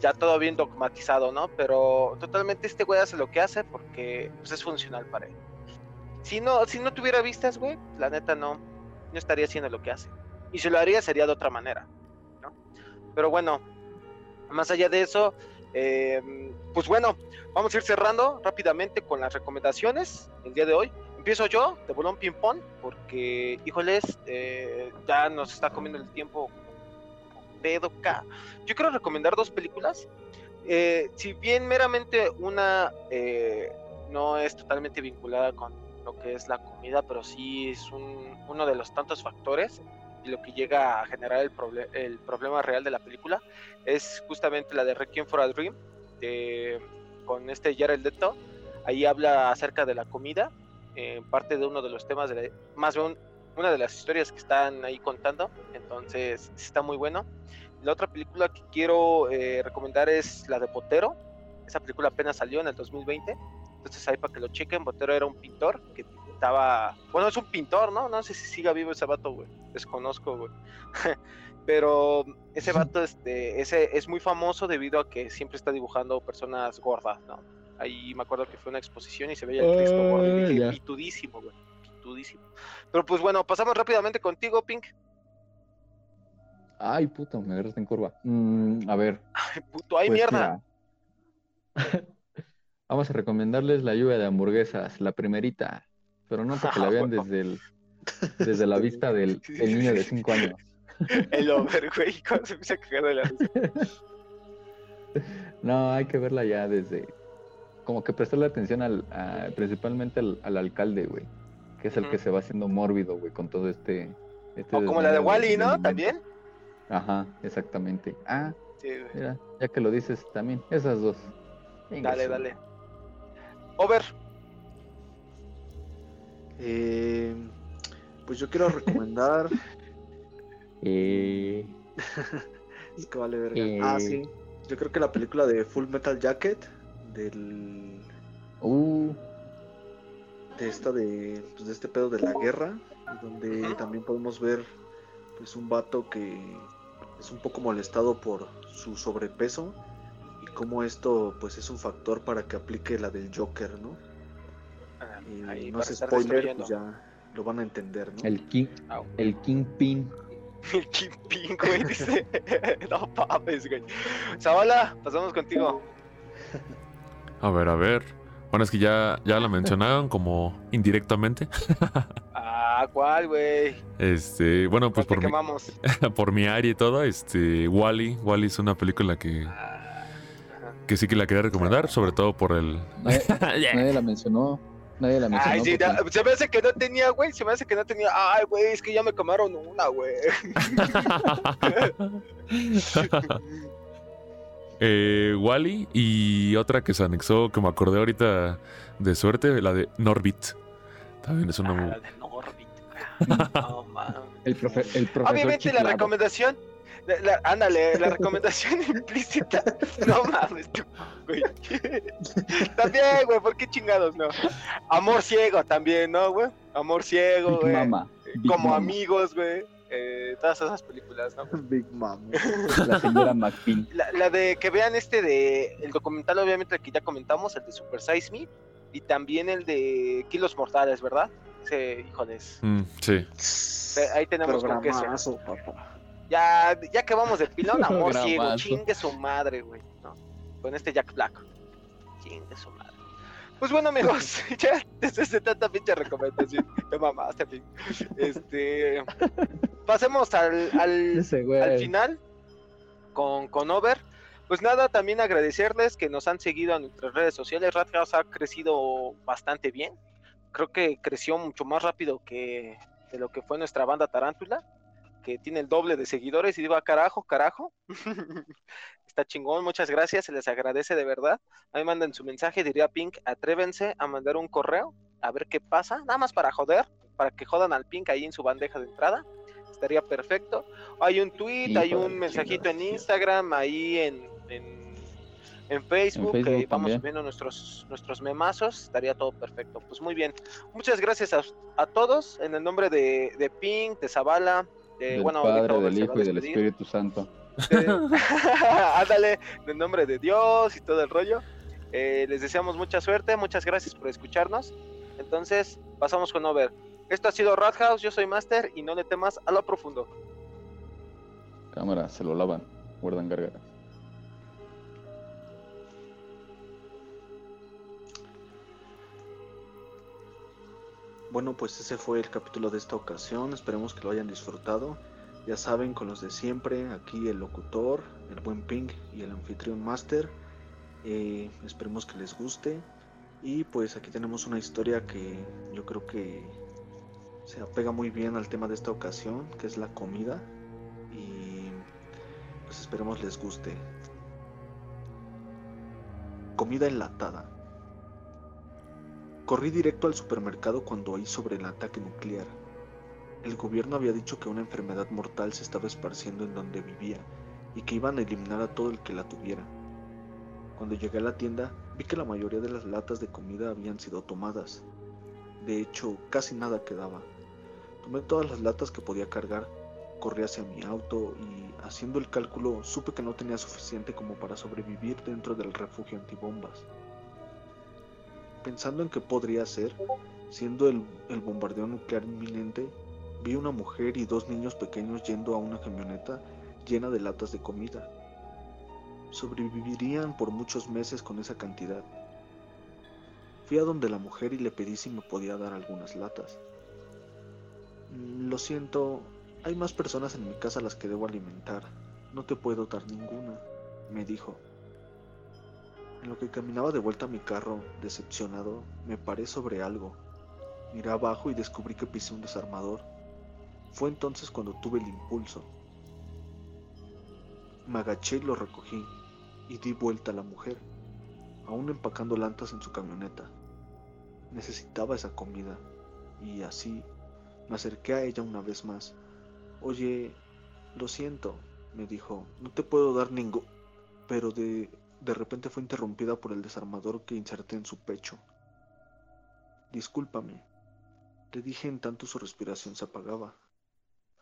ya todo bien dogmatizado, ¿no? Pero totalmente este güey hace lo que hace porque pues, es funcional para él. Si no, si no tuviera vistas, güey, la neta no, no estaría haciendo lo que hace. Y si lo haría sería de otra manera, ¿no? Pero bueno, más allá de eso, eh, pues bueno, vamos a ir cerrando rápidamente con las recomendaciones el día de hoy. Empiezo yo, de bolón ping pong, porque, híjoles, eh, ya nos está comiendo el tiempo pedo acá. Yo quiero recomendar dos películas. Eh, si bien meramente una eh, no es totalmente vinculada con lo que es la comida, pero sí es un- uno de los tantos factores y lo que llega a generar el, proble- el problema real de la película es justamente la de Requiem for a Dream de- con este Jared Leto. Ahí habla acerca de la comida, eh, parte de uno de los temas, de la- más bien una de las historias que están ahí contando, entonces está muy bueno. La otra película que quiero eh, recomendar es la de Botero. Esa película apenas salió en el 2020. Entonces ahí para que lo chequen, Botero era un pintor que pintaba... Bueno, es un pintor, ¿no? No sé si siga vivo ese vato, güey. Desconozco, güey. *laughs* Pero ese vato este, ese es muy famoso debido a que siempre está dibujando personas gordas, ¿no? Ahí me acuerdo que fue una exposición y se veía el Cristo. Y Ah, dije, ya. pitudísimo, güey. Pitudísimo. Pero pues bueno, pasamos rápidamente contigo, Pink. Ay, puta, me agarraste en curva. Mm, a ver. Ay, puto, ay, pues mierda. *laughs* Vamos a recomendarles la lluvia de hamburguesas, la primerita. Pero no para que la vean desde el, *laughs* desde la vista del, niño de 5 años. *laughs* El over, güey, cuando se empieza a cagar de la. No, hay que verla ya desde. Como que prestarle atención al, a- principalmente al, al alcalde, güey. Que es el que se va haciendo mórbido, güey, con todo este. este O como la de Wally, ¿no? También. Ajá, exactamente. Ah, Sí, güey. mira, ya que lo dices también, esas dos. Venga, Dale, dale. Over. Eh, pues yo quiero recomendar. *laughs* Eh, *laughs* es que vale verga. Eh. Ah, sí. Yo creo que la película de Full Metal Jacket. Del. uh, De esta de. Pues de este pedo de la guerra. Donde también podemos ver. Pues un vato que. Es un poco molestado por su sobrepeso. Y cómo esto. Pues es un factor para que aplique la del Joker, ¿no? Y Ahí no es spoiler, pues ya lo van a entender, ¿no? el King, Au. el Kingpin. El Kingpin, güey, dice. *laughs* no mames, güey. Zavala, pasamos contigo. *laughs* A ver, a ver. Bueno, es que ya, ya la mencionaron como indirectamente. *laughs* Ah, ¿cuál, güey? Este, bueno, pues ¿Cuál por mi, *laughs* por mi área y todo, este, Wally. Wally es una película que, Ah, que sí que la quería recomendar, sobre todo por el. Nadie, *laughs* nadie la mencionó. Nadie la mencionó. Ay, sí, porque- ya- se me hace que no tenía, güey. Se me hace que no tenía. Ay, güey, es que ya me quemaron una, güey. Eh, Wally y otra que se anexó, que me acordé ahorita de suerte, la de Norbit. También es una Ah, muy. la de Norbit, güey. *laughs* No mames. El, profe, el profesor Obviamente la recomendación, la- la- ándale, la recomendación *laughs* implícita. No mames, tú, güey. *laughs* También, güey, ¿por qué chingados no? Amor ciego también, ¿no, güey? Amor ciego, Big güey. Mama. Big Como Mama. amigos, güey. Eh, todas esas películas, ¿no? *laughs* Big Mom. *laughs* La señora McPin. La, la de que vean este de el documental, obviamente el que ya comentamos, el de Super Size Me, y también el de Kilos Mortales, ¿verdad? Ese, híjoles. Mm, sí. Ve, Ahí tenemos con. Programazo, papá. Ya, ya que vamos de pilón, amor ciego, chingue su madre, güey. ¿no? Con este Jack Black. Chingue su madre. Pues bueno, amigos, *laughs* ya después de tanta pinche recomendación, *laughs* te mamaste. Este. Pasemos al, al, *laughs* Ese al final con, con Over. Pues nada, también agradecerles que nos han seguido a nuestras redes sociales. Rathouse ha crecido bastante bien. Creo que creció mucho más rápido que de lo que fue nuestra banda Tarántula, que tiene el doble de seguidores y digo, "Ah, carajo, carajo. Está chingón, muchas gracias, se les agradece de verdad. Ahí mandan su mensaje, diría Pink, atrévense a mandar un correo, a ver qué pasa, nada más para joder, para que jodan al Pink ahí en su bandeja de entrada. Estaría perfecto. Hay un tweet, Hijo hay un mensajito en. Instagram, ahí en, en, en Facebook, que Facebook vamos subiendo nuestros, nuestros memazos, estaría todo perfecto. Pues muy bien. Muchas gracias a, a todos, en el nombre de, de Pink, de Zavala, de, Del bueno, Padre, del Hijo y del. Espíritu Santo. *laughs* ándale, en el nombre de Dios y todo el rollo. Eh, les deseamos mucha suerte, muchas gracias por escucharnos. Entonces, pasamos con Over. Esto ha sido Rat House, yo soy Master y no le temas a lo profundo. Cámara, se lo lavan. Guardan gargaras. Bueno, pues ese fue el capítulo de esta ocasión. Esperemos que lo hayan disfrutado. Ya saben, con los de siempre, aquí el locutor, el buen Pink y el anfitrión Master. Eh, esperemos que les guste. Y pues aquí tenemos una historia que yo creo que se apega muy bien al tema de esta ocasión, que es la comida. Y pues esperemos les guste. Comida enlatada. Corrí directo al supermercado cuando oí sobre el ataque nuclear. El gobierno había dicho que una enfermedad mortal se estaba esparciendo en donde vivía y que iban a eliminar a todo el que la tuviera. Cuando llegué a la tienda vi que la mayoría de las latas de comida habían sido tomadas. De hecho, casi nada quedaba. Tomé todas las latas que podía cargar, corrí hacia mi auto y, haciendo el cálculo, supe que no tenía suficiente como para sobrevivir dentro del refugio antibombas. Pensando en qué podría ser, siendo el, el bombardeo nuclear inminente, vi una mujer y dos niños pequeños yendo a una camioneta llena de latas de comida. Sobrevivirían por muchos meses con esa cantidad. Fui a donde la mujer y le pedí si me podía dar algunas latas. "Mm, Lo siento, hay más personas en mi casa a las que debo alimentar. No te puedo dar ninguna, me dijo. En lo que caminaba de vuelta a mi carro, decepcionado, me paré sobre algo. Miré abajo y descubrí que pisé un desarmador. Fue entonces cuando tuve el impulso. Me agaché y lo recogí y di vuelta a la mujer, aún empacando lantas en su camioneta. Necesitaba esa comida y así me acerqué a ella una vez más. Oye, lo siento, me dijo, no te puedo dar ningún... Pero de, de repente fue interrumpida por el desarmador que inserté en su pecho. Discúlpame, le dije en tanto su respiración se apagaba.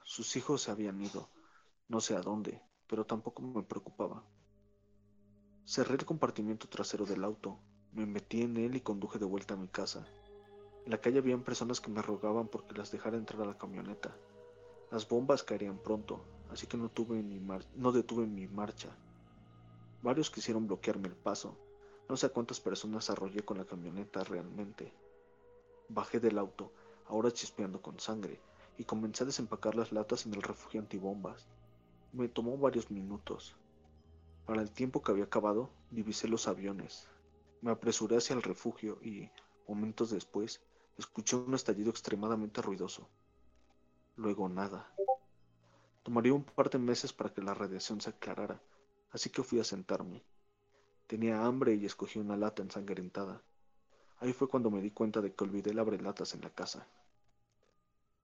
Sus hijos se habían ido, no sé a dónde, pero tampoco me preocupaba. Cerré el compartimiento trasero del auto, me metí en él y conduje de vuelta a mi casa. En la calle habían personas que me rogaban porque las dejara entrar a la camioneta. Las bombas caerían pronto, así que no, tuve ni no detuve mi marcha. Varios quisieron bloquearme el paso. No sé a cuántas personas arrollé con la camioneta realmente. Bajé del auto, ahora chispeando con sangre, y comencé a desempacar las latas en el refugio antibombas. Me tomó varios minutos. Para el tiempo que había acabado, divisé los aviones. Me apresuré hacia el refugio y, momentos después, escuché un estallido extremadamente ruidoso. Luego nada. Tomaría un par de meses para que la radiación se aclarara, así que fui a sentarme. Tenía hambre y escogí una lata ensangrentada. Ahí fue cuando me di cuenta de que olvidé el abrelatas en la casa.